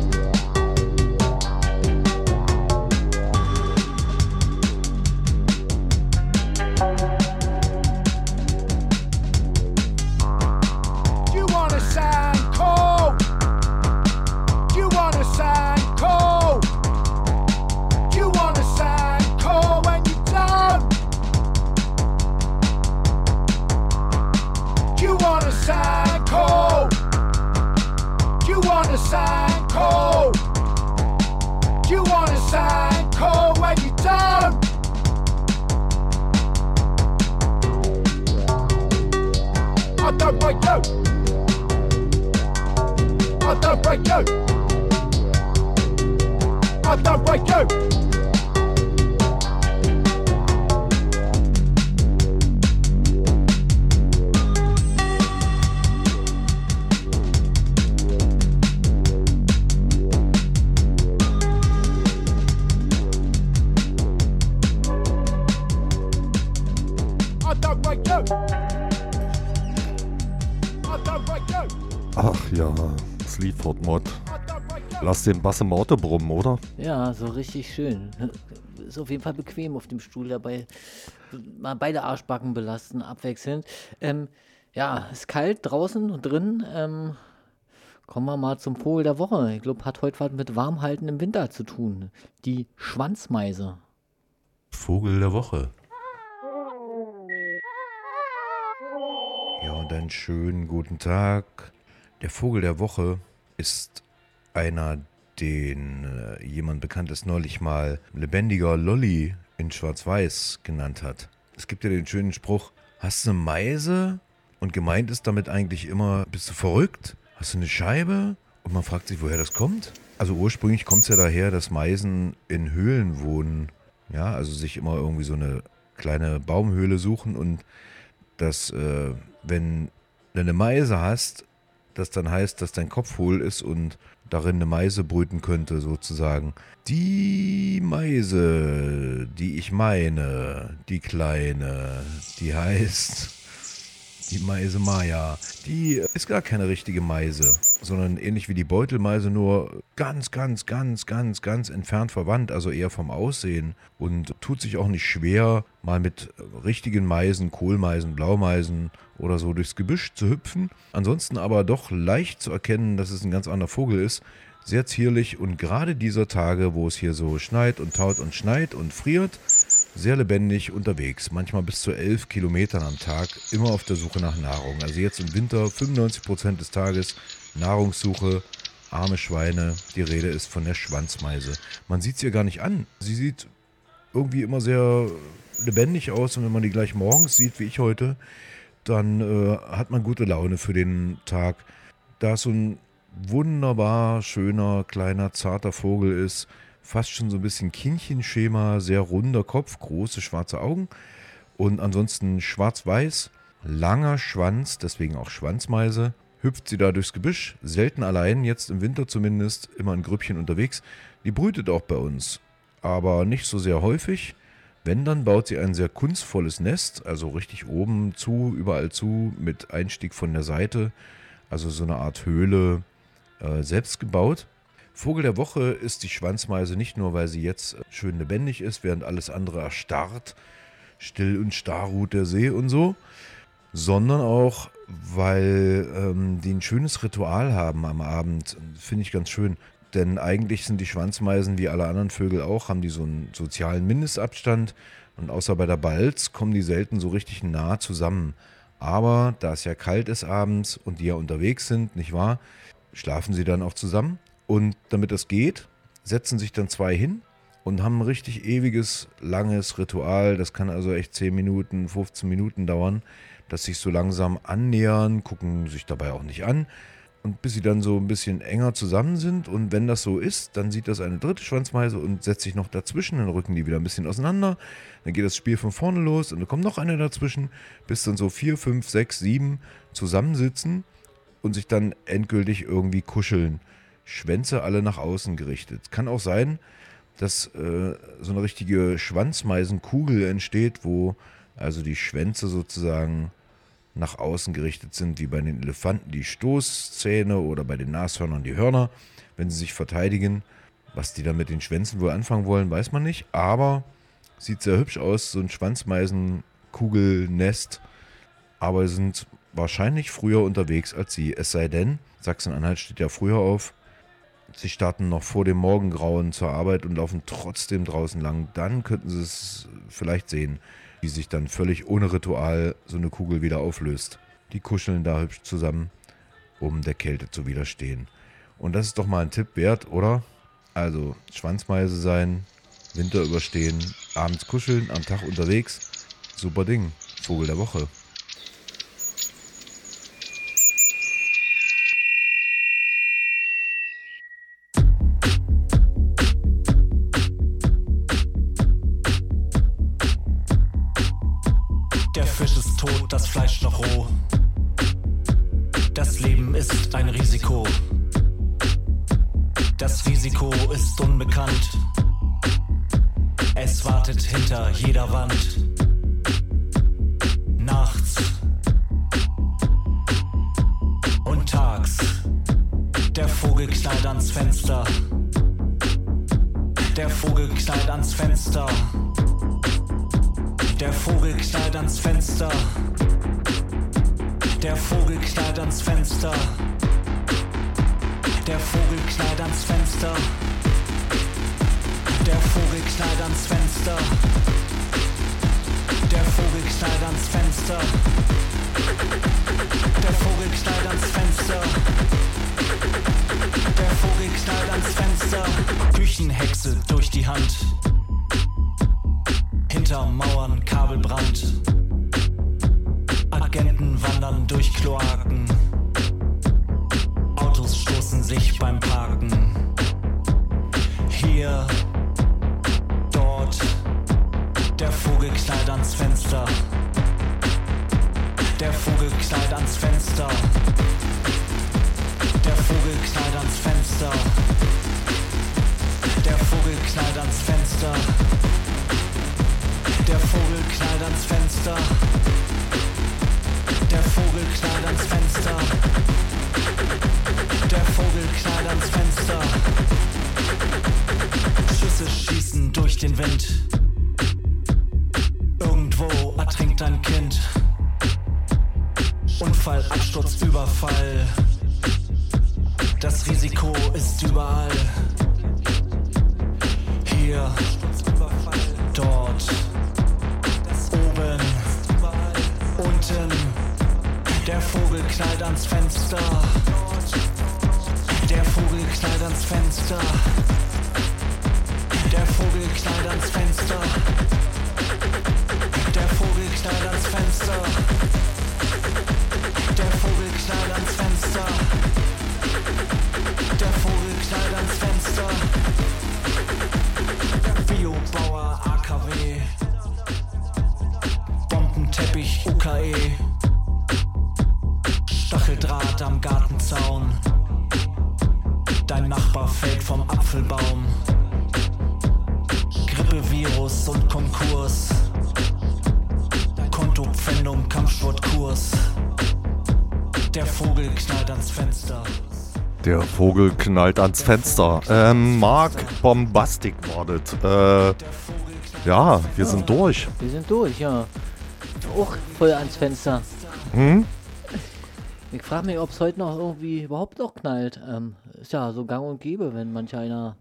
den Bass im Auto brummen, oder? Ja, so richtig schön. Ist auf jeden Fall bequem auf dem Stuhl dabei. Mal beide Arschbacken belasten, abwechselnd. Ähm, ja, ist kalt draußen und drin. Ähm, kommen wir mal zum Vogel der Woche. Ich glaube, hat heute was mit Warmhalten im Winter zu tun. Die Schwanzmeise. Vogel der Woche. Ja, und einen schönen guten Tag. Der Vogel der Woche ist einer, den äh, jemand Bekanntes neulich mal lebendiger Lolli in Schwarz-Weiß genannt hat. Es gibt ja den schönen Spruch, hast du eine Meise? Und gemeint ist damit eigentlich immer, bist du verrückt? Hast du eine Scheibe? Und man fragt sich, woher das kommt. Also ursprünglich kommt es ja daher, dass Meisen in Höhlen wohnen. Ja, also sich immer irgendwie so eine kleine Baumhöhle suchen und dass, äh, wenn du eine Meise hast, das dann heißt, dass dein Kopf hohl ist und darin eine Meise brüten könnte, sozusagen. Die Meise, die ich meine, die kleine, die heißt die Meise Maya, die ist gar keine richtige Meise, sondern ähnlich wie die Beutelmeise, nur ganz, ganz, ganz, ganz, ganz entfernt verwandt, also eher vom Aussehen und tut sich auch nicht schwer, mal mit richtigen Meisen, Kohlmeisen, Blaumeisen oder so durchs Gebüsch zu hüpfen. Ansonsten aber doch leicht zu erkennen, dass es ein ganz anderer Vogel ist. Sehr zierlich und gerade dieser Tage, wo es hier so schneit und taut und schneit und friert, sehr lebendig unterwegs, manchmal bis zu 11 Kilometern am Tag, immer auf der Suche nach Nahrung. Also jetzt im Winter 95 Prozent des Tages Nahrungssuche, arme Schweine, die Rede ist von der Schwanzmeise. Man sieht sie ihr gar nicht an. Sie sieht irgendwie immer sehr lebendig aus und wenn man die gleich morgens sieht, wie ich heute, dann äh, hat man gute Laune für den Tag. Da es so ein wunderbar schöner, kleiner, zarter Vogel ist, fast schon so ein bisschen Kindchenschema, sehr runder Kopf, große schwarze Augen und ansonsten schwarz-weiß, langer Schwanz, deswegen auch Schwanzmeise. Hüpft sie da durchs Gebüsch, selten allein, jetzt im Winter zumindest, immer in Grüppchen unterwegs. Die brütet auch bei uns, aber nicht so sehr häufig. Wenn, dann baut sie ein sehr kunstvolles Nest, also richtig oben zu, überall zu, mit Einstieg von der Seite, also so eine Art Höhle, äh, selbst gebaut. Vogel der Woche ist die Schwanzmeise nicht nur, weil sie jetzt schön lebendig ist, während alles andere erstarrt, still und starr ruht der See und so, sondern auch, weil ähm, die ein schönes Ritual haben am Abend. Finde ich ganz schön. Denn eigentlich sind die Schwanzmeisen wie alle anderen Vögel auch, haben die so einen sozialen Mindestabstand und außer bei der Balz kommen die selten so richtig nah zusammen. Aber da es ja kalt ist abends und die ja unterwegs sind, nicht wahr, schlafen sie dann auch zusammen. Und damit das geht, setzen sich dann zwei hin und haben ein richtig ewiges, langes Ritual. Das kann also echt 10 Minuten, 15 Minuten dauern, dass sich so langsam annähern, gucken sich dabei auch nicht an. Und bis sie dann so ein bisschen enger zusammen sind. Und wenn das so ist, dann sieht das eine dritte Schwanzmeise und setzt sich noch dazwischen. Dann rücken die wieder ein bisschen auseinander. Dann geht das Spiel von vorne los und dann kommt noch eine dazwischen, bis dann so vier, fünf, sechs, sieben zusammensitzen und sich dann endgültig irgendwie kuscheln. Schwänze alle nach außen gerichtet. Kann auch sein, dass äh, so eine richtige Schwanzmeisenkugel entsteht, wo also die Schwänze sozusagen nach außen gerichtet sind, wie bei den Elefanten die Stoßzähne oder bei den Nashörnern die Hörner, wenn sie sich verteidigen. Was die dann mit den Schwänzen wohl anfangen wollen, weiß man nicht, aber sieht sehr hübsch aus, so ein Schwanzmeisenkugelnest. Aber sind wahrscheinlich früher unterwegs als sie, es sei denn, Sachsen-Anhalt steht ja früher auf, sie starten noch vor dem Morgengrauen zur Arbeit und laufen trotzdem draußen lang, dann könnten sie es vielleicht sehen, wie sich dann völlig ohne Ritual so eine Kugel wieder auflöst. Die kuscheln da hübsch zusammen, um der Kälte zu widerstehen. Und das ist doch mal ein Tipp wert, oder? Also Schwanzmeise sein, Winter überstehen, abends kuscheln, am Tag unterwegs. Super Ding. Vogel der Woche. Wind. Irgendwo ertrinkt ein Kind. Unfall, Absturz, Überfall. Das Risiko ist überall. Hier, dort, oben, unten. Der Vogel knallt ans Fenster. Der Vogel knallt ans Fenster. Der Vogel knallt ans Fenster. Der Vogel knallt ans Fenster. Der Vogel knallt ans Fenster. Der Vogel knallt ans Fenster. Vogel knallt ans Fenster. Ähm, Mark Bombastic war das. Äh, ja, wir sind durch. Wir sind durch, ja. Auch voll ans Fenster. Hm? Ich frage mich, ob es heute noch irgendwie überhaupt noch knallt. Ähm, ist ja so gang und gäbe, wenn manch einer.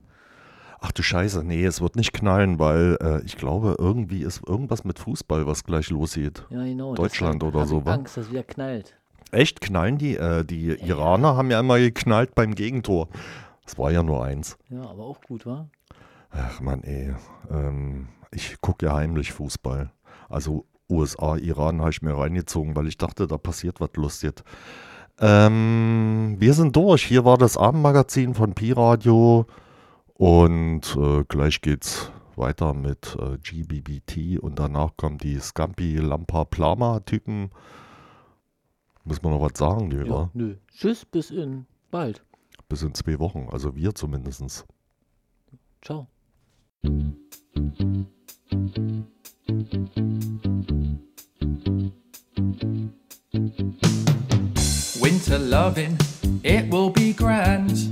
Ach du Scheiße, nee, es wird nicht knallen, weil äh, ich glaube, irgendwie ist irgendwas mit Fußball, was gleich losgeht. Ja, genau. Deutschland oder so, ich wa? Angst, dass wieder knallt. Echt, knallen die? Äh, die Iraner haben ja immer geknallt beim Gegentor. Es war ja nur eins. Ja, aber auch gut, wa? Ach man, ey. Ähm, ich gucke ja heimlich Fußball. Also USA, Iran habe ich mir reingezogen, weil ich dachte, da passiert was Lustiges. Ähm, wir sind durch. Hier war das Abendmagazin von Pi-Radio. Und äh, gleich geht's weiter mit äh, GBBT. Und danach kommen die Scampi, Lampa, Plama-Typen. Muss man noch was sagen, lieber? Ja, nö. Tschüss, bis in bald. Bis in zwei Wochen. Also wir zumindest. Ciao. Winter loving, it will be grand.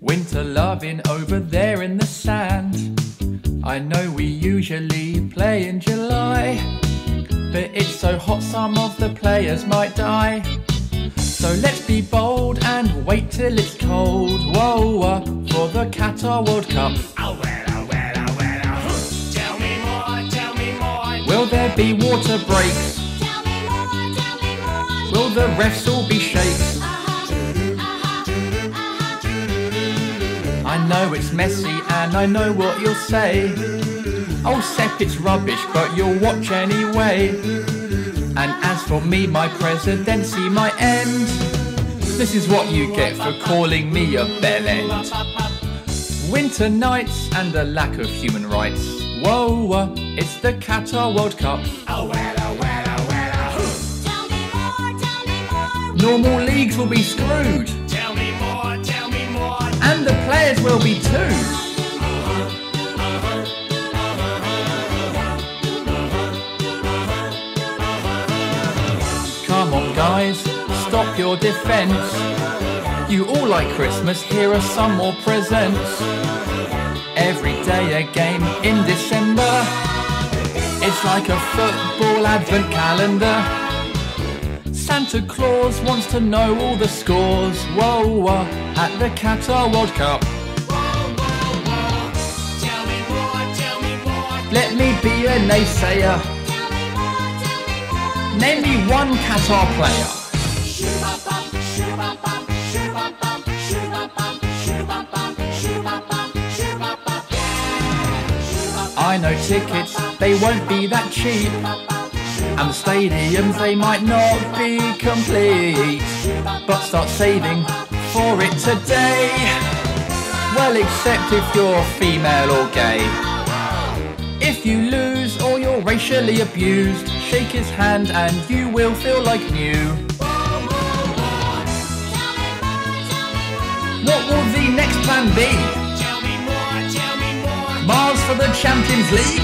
Winter loving over there in the sand. I know we usually play in July, but it's so hot some of the players might die. So let's be bold and wait till it's cold. Whoa, for the Qatar World Cup. Tell me more, tell me more. Will there be water breaks? Tell me more, tell me more. Will the refs all be shakes? I know it's messy and I know what you'll say. Oh, Sepp, it's rubbish, but you'll watch anyway. And as for me, my presidency might end. This is what you get for calling me a bellend. Winter nights and a lack of human rights. Whoa, uh, it's the Qatar World Cup. Oh, well, oh, well, oh, well, oh. Normal leagues will be screwed. Tell me more, tell me more. And the players will be too. Guys, stop your defense. You all like Christmas, here are some more presents. Every day a game in December. It's like a football advent calendar. Santa Claus wants to know all the scores. Whoa, whoa, at the Qatar World Cup. Let me be a naysayer. Name me one Qatar player. I know tickets, they won't be that cheap. And the stadiums, they might not be complete. But start saving for it today. Well, except if you're female or gay. If you lose or you're racially abused, shake his hand and you will feel like new. What will the next plan be? Mars for the Champions League?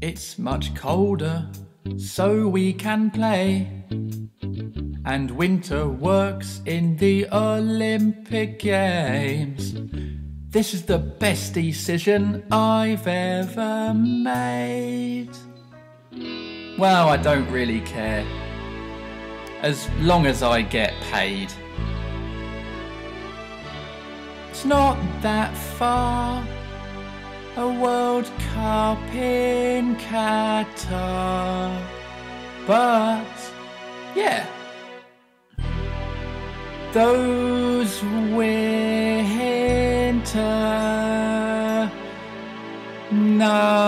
It's much colder, so we can play. And winter works in the Olympic Games. This is the best decision I've ever made. Well, I don't really care. As long as I get paid. It's not that far. A World Cup in Qatar. But, yeah those winter nights.